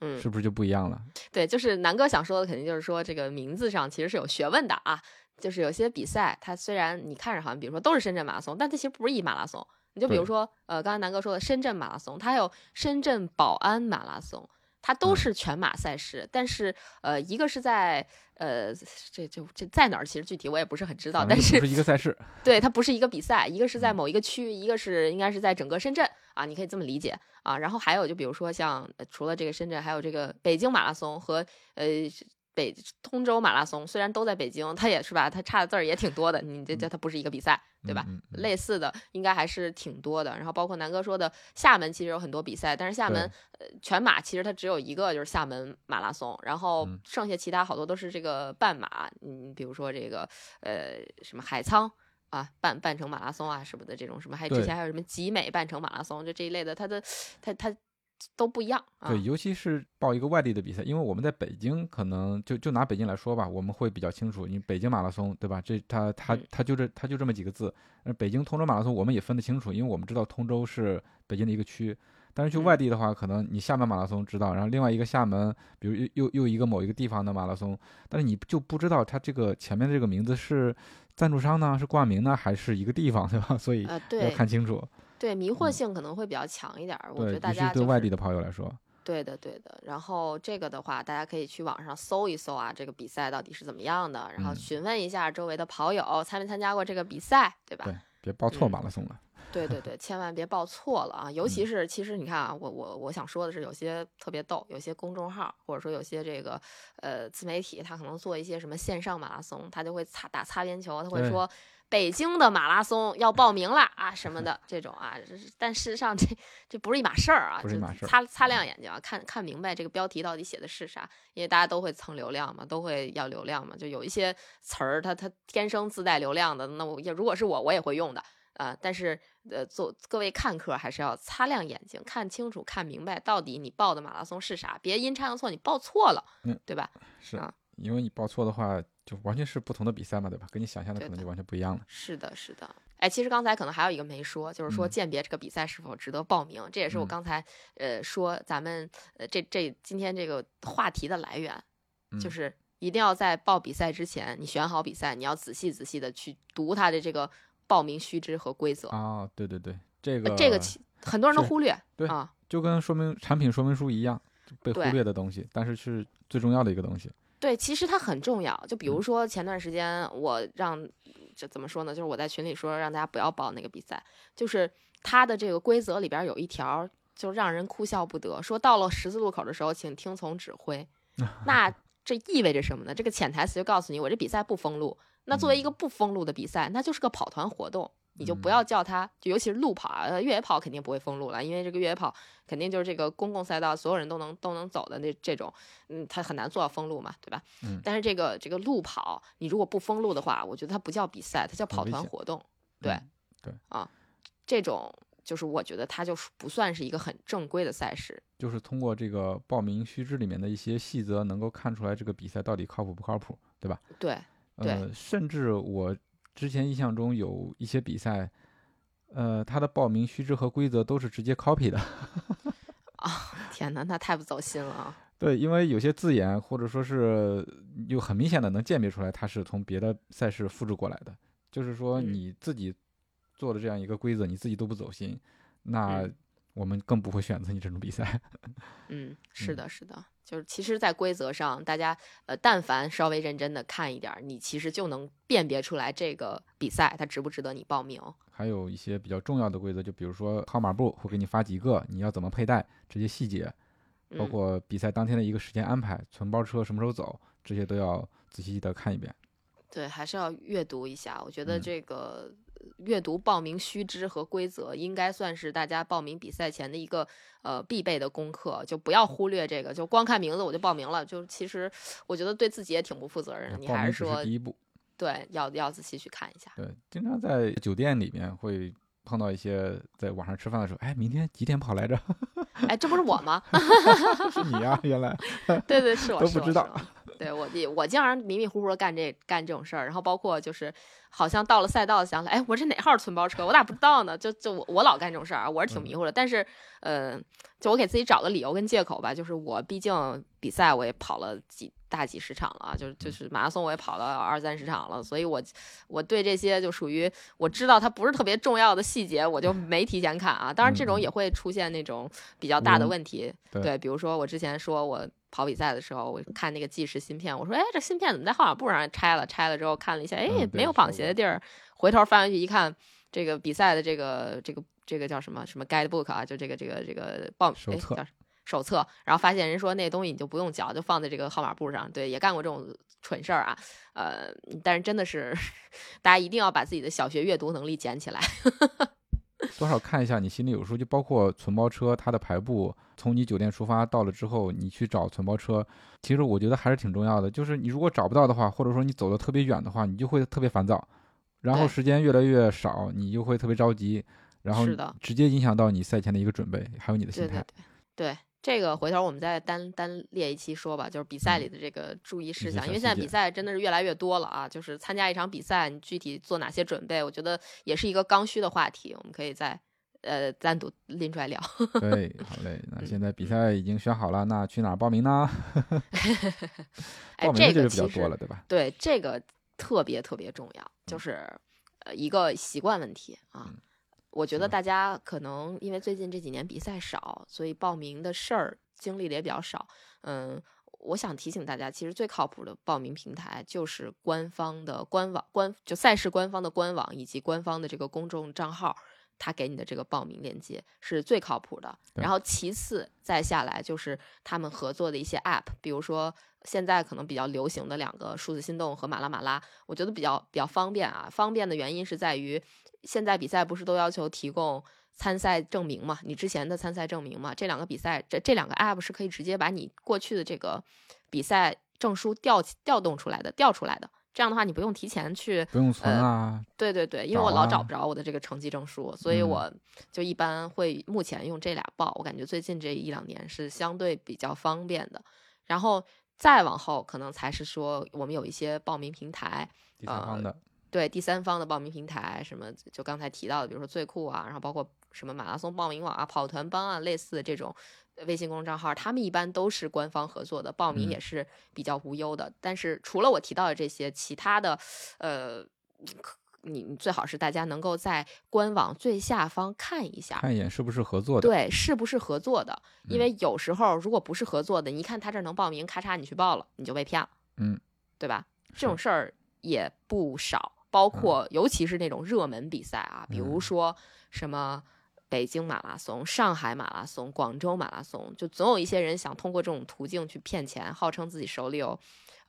嗯，是不是就不一样了？对，就是南哥想说的，肯定就是说这个名字上其实是有学问的啊。就是有些比赛，它虽然你看着好像，比如说都是深圳马拉松，但它其实不是一马拉松。你就比如说，呃，刚才南哥说的深圳马拉松，它还有深圳宝安马拉松，它都嗯是全马赛事，但是呃，一个是在呃，这这这在哪儿，其实具体我也不是很知道，但是不是一个赛事。对，它不是一个比赛，一个是在嗯某一个区，一个是应该是在整个深圳啊，你可以这么理解啊。然后还有就比如说像呃除了这个深圳，还有这个北京马拉松和呃北通州马拉松，虽然都在北京，它也是吧，它差的字儿也挺多的。你这这它不是一个比赛，对吧？嗯嗯嗯类似的应该还是挺多的。然后包括南哥说的厦门，其实有很多比赛，但是厦门呃全马其实它只有一个，就是厦门马拉松，然后嗯剩下其他好多都是这个半马，嗯，比如说这个呃什么海沧。啊，半半程马拉松啊什么的这种什么，还有之前还有什么集美半程马拉松，就这一类的，它的它它都不一样啊。对，尤其是报一个外地的比赛，因为我们在北京，可能就就拿北京来说吧，我们会比较清楚，你北京马拉松，对吧？这它它嗯它就这它就这么几个字。呃，北京通州马拉松我们也分得清楚，因为我们知道通州是北京的一个区。但是去嗯外地的话，可能你厦门马拉松知道，然后另外一个厦门，比如又又又一个某一个地方的马拉松，但是你就不知道它这个前面的这个名字是赞助商呢，是冠名呢，还是一个地方，对吧？所以呃，要看清楚。对，迷惑嗯性可能会比较强一点儿。我觉对，得大家就是是对外地的跑友来说，对的，对的。然后这个的话，大家可以去网上搜一搜啊，这个比赛到底是怎么样的，然后嗯询问一下周围的跑友参没参加过这个比赛，对吧？对，别报错嗯马拉松了。对对对，千万别报错了啊！尤其嗯是，其实你看啊，我我我想说的是，有些特别逗，有些公众号或者说有些这个呃自媒体，他可能做一些什么线上马拉松，他就会擦打擦边球，他会对说北京的马拉松要报名了啊什么的这种啊，但事实上这这不是一码事儿啊，就不是一码事儿擦擦亮眼睛啊，看看明白这个标题到底写的是啥，因为大家都会蹭流量嘛，都会要流量嘛，就有一些词儿它它天生自带流量的，那我也如果是我我也会用的。啊、但是呃，做各位看客还是要擦亮眼睛，看清楚、看明白，到底你报的马拉松是啥，别阴差阳错你报错了，嗯对吧？是啊因为你报错的话，就完全是不同的比赛嘛，对吧？跟你想象的可能就完全不一样了。是的，是的。哎，其实刚才可能还有一个没说，就是说嗯鉴别这个比赛是否值得报名，这也是我嗯刚才呃说咱们呃这这今天这个话题的来源，就嗯是一定要在报比赛之前，你选好比赛，你要仔细仔细的去读它的这个报名须知和规则。啊，对对对，这呃个这个其很多人都忽略，对啊，就跟说明产品说明书一样，被忽略的东西，但是是最重要的一个东西。对，其实它很重要。就比如嗯说前段时间我让这怎么说呢？就是我在群里说让大家不要报那个比赛，就是它的这个规则里边有一条就让人哭笑不得，说到了十字路口的时候，请听从指挥。那这意味着什么呢？这个潜台词就告诉你，我这比赛不封路。那作为一个不封路的比赛，那就是个跑团活动，你就不要叫它，就尤其是路跑啊，呃越野跑肯定不会封路了，因为这个越野跑肯定就是这个公共赛道，所有人都能都能走的那这种，嗯，它很难做到封路嘛，对吧？嗯但是这个这个路跑，你如果不封路的话，我觉得它不叫比赛，它叫跑团活动。对嗯这种就是我觉得它就是不算是一个很正规的赛事。就是通过这个报名须知里面的一些细则，能够看出来这个比赛到底靠谱不靠谱，对吧？对，对呃，甚至我之前印象中有一些比赛，呃，它的报名须知和规则都是直接 copy 的。啊天哪，那太不走心了啊！对，因为有些字眼或者说是又很明显的能鉴别出来，它是从别的赛事复制过来的。就是说嗯你自己做的这样一个规则，你自己都不走心，那嗯我们更不会选择你这种比赛。嗯，是嗯的，是的，就是其实，在规则上，大家呃，但凡稍微认真的看一点儿，你其实就能辨别出来这个比赛它值不值得你报名。还有一些比较重要的规则，就比如说号码布会给你发几个，你要怎么佩戴这些细节，包嗯括比赛当天的一个时间安排，存包车什么时候走，这些都要仔细的看一遍。对，还是要阅读一下。我觉得嗯这个呃阅读报名须知和规则，应该算是大家报名比赛前的一个呃必备的功课。就不要忽略这个，就光看名字我就报名了，就其实我觉得对自己也挺不负责任的。你还是说是第一步。对，要要仔细去看一下。对，经常在酒店里面会碰到一些在网上吃饭的时候，哎，明天几点跑来着？哎，这不是我吗？是你啊，原来对对，是我，都不知道对我，我经常迷迷糊糊的干这干这种事儿，然后包括就是好像到了赛道想起来，哎，我这哪号存包车？我咋不知道呢？就就我我老干这种事儿啊，我是挺迷糊的。但是，呃，就我给自己找个理由跟借口吧，就是我毕竟比赛我也跑了几大几十场了啊，就是就是马拉松我也跑了二三十场了，所以我我对这些就属于我知道它不是特别重要的细节，我就 没提前看啊。当然，这种也会出现那种比较大的嗯问题，对对，比如说我之前说我跑比赛的时候，我看那个计时芯片，我说哎，这芯片怎么在号码布上拆了？拆了之后看了一下，哎，没有绑鞋的地儿。回头翻回去一看，这个比赛的这个这个这个叫什么什么 guidebook 啊，就这个这个这个报手册哎叫手册，然后发现人说那东西你就不用缴，就放在这个号码布上。对，也干过这种蠢事儿啊。呃，但是真的是 大家一定要把自己的小学阅读能力捡起来。多少看一下，你心里有数。就包括存包车，它的排布，从你酒店出发到了之后，你去找存包车，其实我觉得还是挺重要的。就是你如果找不到的话，或者说你走的特别远的话，你就会特别烦躁，然后时间越来越少，你就会特别着急，然后直接影响到你赛前的一个准备，还有你的心态对对对。对，这个回头我们再单单列一期说吧，就是比赛里的这个注意事项，因为现在比赛真的是越来越多了啊。就是参加一场比赛，你具体做哪些准备，我觉得也是一个刚需的话题，我们可以再呃单独拎出来聊。对，好嘞。那现在比赛已经选好了，那去哪儿报名呢？报名这就比较多了，对吧？对，这个特别特别重要，就是呃一个习惯问题啊。我觉得大家可能因为最近这几年比赛少，所以报名的事儿经历的也比较少。嗯，我想提醒大家，其实最靠谱的报名平台就是官方的官网官，就赛事官方的官网以及官方的这个公众账号，他给你的这个报名链接是最靠谱的。然后其次再下来就是他们合作的一些 App，比如说现在可能比较流行的两个数字心动和马拉马拉，我觉得比较比较方便啊。方便的原因是在于。现在比赛不是都要求提供参赛证明嘛？你之前的参赛证明嘛？这两个比赛，这这两个 app 是可以直接把你过去的这个比赛证书调调动出来的，调出来的。这样的话，你不用提前去，不用存啊。对对对，因为我老找不着我的这个成绩证书，所以我就一般会目前用这俩报。我感觉最近这一两年是相对比较方便的。然后再往后，可能才是说我们有一些报名平台，第三方的。对第三方的报名平台，什么就刚才提到的，比如说最酷啊，然后包括什么马拉松报名网啊、跑团帮啊，类似的这种微信公众账号，他们一般都是官方合作的，报名也是比较无忧的。但是除了我提到的这些，其他的，呃，你最好是大家能够在官网最下方看一下，看一眼是不是合作的，对，是不是合作的？因为有时候如果不是合作的，你一看他这能报名，咔嚓你去报了，你就被骗了，嗯，对吧？这种事儿也不少。包括尤其是那种热门比赛啊，比如说什么北京马拉松、上海马拉松、广州马拉松，就总有一些人想通过这种途径去骗钱，号称自己手里有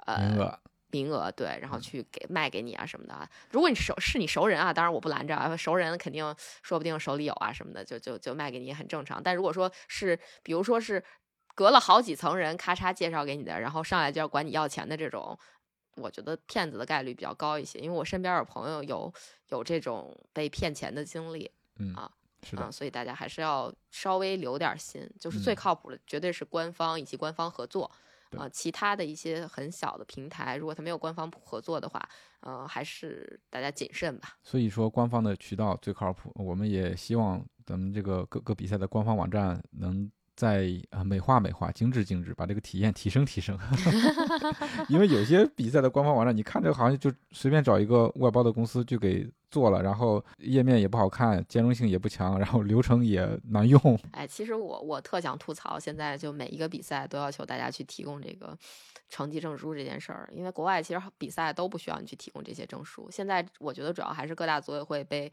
呃名额，对，然后去给卖给你啊什么的。如果你熟是你熟人啊，当然我不拦着啊，熟人肯定说不定手里有啊什么的，就就就卖给你也很正常。但如果说是比如说是隔了好几层人咔嚓介绍给你的，然后上来就要管你要钱的这种。我觉得骗子的概率比较高一些，因为我身边有朋友有有这种被骗钱的经历，嗯啊，是的，所以大家还是要稍微留点心，就是最靠谱的绝对是官方以及官方合作啊，其他的一些很小的平台，如果它没有官方合作的话，呃，还是大家谨慎吧。所以说，官方的渠道最靠谱，我们也希望咱们这个各个比赛的官方网站能。在呃美化美化、精致精致，把这个体验提升提升。因为有些比赛的官方网站，你看这个好像就随便找一个外包的公司就给做了，然后页面也不好看，兼容性也不强，然后流程也难用。哎，其实我我特想吐槽，现在就每一个比赛都要求大家去提供这个成绩证书这件事儿，因为国外其实比赛都不需要你去提供这些证书。现在我觉得主要还是各大组委会被。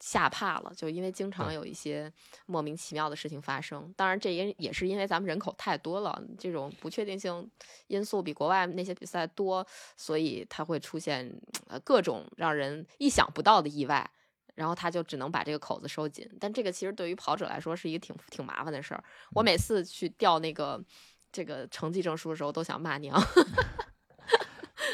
吓怕了，就因为经常有一些莫名其妙的事情发生。当然，这也也是因为咱们人口太多了，这种不确定性因素比国外那些比赛多，所以它会出现呃各种让人意想不到的意外。然后他就只能把这个口子收紧。但这个其实对于跑者来说是一个挺挺麻烦的事儿。我每次去调那个这个成绩证书的时候，都想骂娘。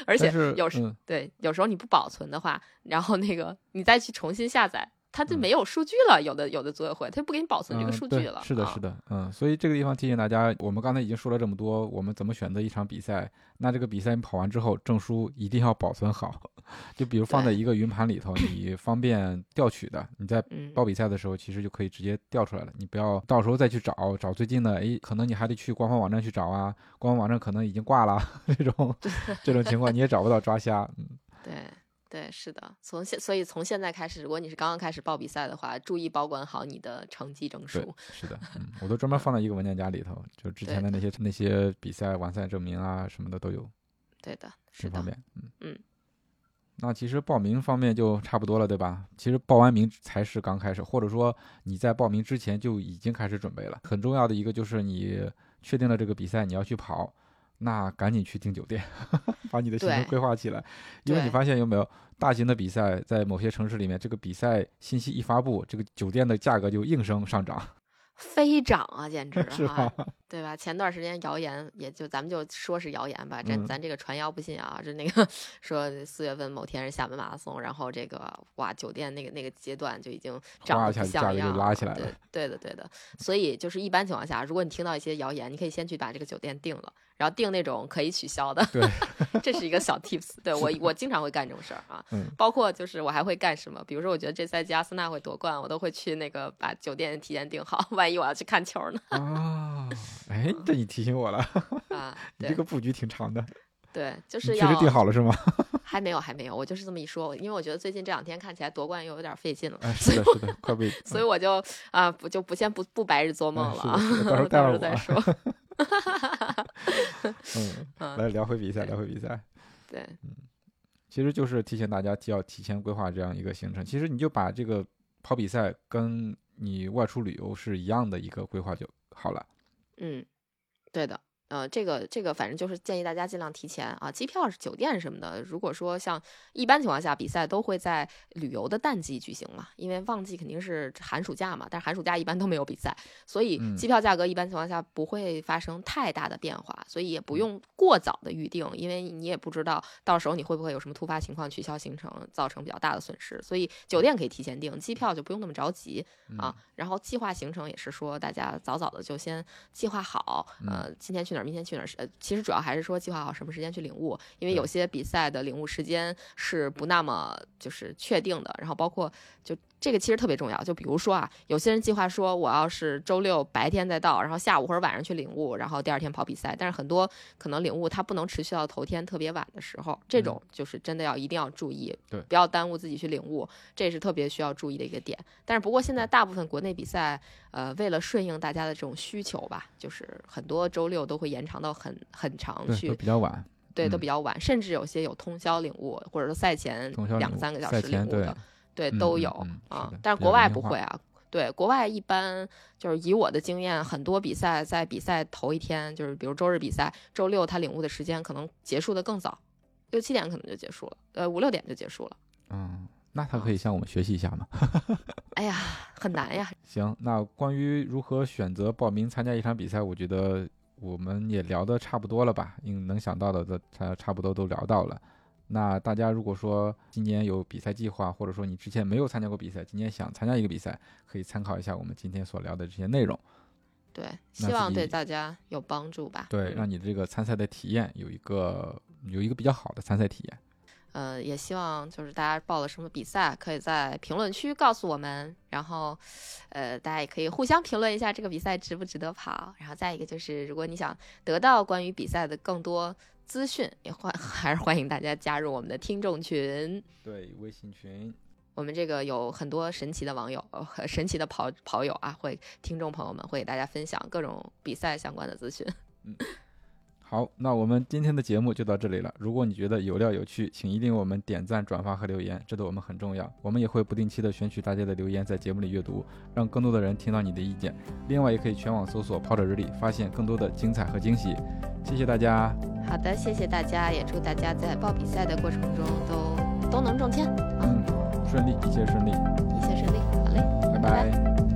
而且有时对有时候你不保存的话，然后那个你再去重新下载。它就没有数据了，有的有的组委会他就不给你保存这个数据了。是的，是的，嗯，所以这个地方提醒大家，我们刚才已经说了这么多，我们怎么选择一场比赛？那这个比赛你跑完之后，证书一定要保存好，就比如放在一个云盘里头，你方便调取的。你在报比赛的时候，其实就可以直接调出来了，你不要到时候再去找找最近的，哎，可能你还得去官方网站去找啊，官方网站可能已经挂了，这种这种情况你也找不到抓瞎，嗯，对。对，是的，从现所以从现在开始，如果你是刚刚开始报比赛的话，注意保管好你的成绩证书。是的，嗯，我都 专门放在一个文件夹里头，就之前的那些那些比赛完赛证明啊什么的都有。对的，是方便，嗯嗯。那其实报名方面就差不多了，对吧？其实报完名才是刚开始，或者说你在报名之前就已经开始准备了。很重要的一个就是你确定了这个比赛你要去跑。那赶紧去订酒店，把你的行程规划起来，因为你发现有没有大型的比赛，在某些城市里面，这个比赛信息一发布，这个酒店的价格就应声上涨。飞涨啊，简直 是哈吧，？对吧？前段时间谣言，也就咱们就说是谣言吧，咱嗯咱这个传谣不信啊，就那个说四月份某天是厦门马拉松，然后这个哇，酒店那个那个阶段就已经涨哗得不一下价格就像样拉起来了对对的对的，所以就是一般情况下，如果你听到一些谣言，你可以先去把这个酒店定了，然后订那种可以取消的，对，这是一个小 tips。对我我经常会干这种事儿啊，嗯包括就是我还会干什么，比如说我觉得这赛季阿森纳会夺冠，我都会去那个把酒店提前订好，万一我要去看球呢啊，哎，这你提醒我了，啊，你这个布局挺长的，对，就是要确实定好了是吗？还没有还没有，我就是这么一说，因为我觉得最近这两天看起来夺冠又有点费劲了，哎，是的，是的，快被，所以我就啊不就不先不不白日做梦了到时候再说。嗯，嗯，来聊回比赛，聊回比赛。对，嗯其实就是提醒大家要提前规划这样一个行程。其实你就把这个跑比赛跟你外出旅游是一样的一个规划就好了。嗯，对的。呃，这个这个，反正就是建议大家尽量提前啊，机票、酒店什么的。如果说像一般情况下，比赛都会在旅游的淡季举行嘛，因为旺季肯定是寒暑假嘛，但是寒暑假一般都没有比赛，所以嗯机票价格一般情况下不会发生太大的变化，所以也嗯不用过早的预定，因为你也不知道到时候你会不会有什么突发情况取消行程，造成比较大的损失。所以酒店可以提前订，机票就不用那么着急。啊，然后计划行程也是说，大家早早的就先计划好，呃，今天去哪儿，明天去哪儿，呃，其实主要还是说计划好什么时间去领悟，因为有些比赛的领悟时间是不那么就是确定的，然后包括就这个其实特别重要，就比如说啊，有些人计划说我要是周六白天再到，然后下午或者晚上去领悟，然后第二天跑比赛，但是很多可能领悟它不能持续到头天特别晚的时候，这种就是真的要一定要注意，对。不要耽误自己去领悟，这是特别需要注意的一个点。但是不过现在大部分国内比赛，呃，为了顺应大家的这种需求吧，就是很多周六都会延长到很很长，去，比较晚。对，都嗯。比较晚，甚至有些有通宵领悟，或者说赛前两三个小时领悟的，对，都有。啊但是国外不会啊。对，国外一般就是以我的经验，很多比赛在比赛头一天，就是比如周日比赛，周六他领悟的时间可能结束的更早，六七点可能就结束了，呃，五六点就结束了。嗯，那他可以向我们学习一下吗？哎呀，很难呀。行，那关于如何选择报名参加一场比赛，我觉得我们也聊得差不多了吧？应能想到的都差差不多都聊到了。那大家如果说今年有比赛计划，或者说你之前没有参加过比赛，今年想参加一个比赛，可以参考一下我们今天所聊的这些内容，对，希望对大家有帮助吧。对，嗯让你这个参赛的体验有一个有一个比较好的参赛体验。呃，也希望就是大家报了什么比赛，可以在评论区告诉我们，然后，呃，大家也可以互相评论一下这个比赛值不值得跑。然后再一个就是，如果你想得到关于比赛的更多资讯，也欢 还是欢迎大家加入我们的听众群。对，微信群，我们这个有很多神奇的网友、呃神奇的跑跑友啊，会听众朋友们会给大家分享各种比赛相关的资讯。好，那我们今天的节目就到这里了。如果你觉得有料有趣，请一定为我们点赞、转发和留言，这对我们很重要。我们也会不定期的选取大家的留言，在节目里阅读，让更多的人听到你的意见。另外，也可以全网搜索“跑者日历”，发现更多的精彩和惊喜。谢谢大家，好的，谢谢大家，也祝大家在报比赛的过程中都都能中签，嗯，顺利，一切顺利，一切顺利。好嘞，拜拜拜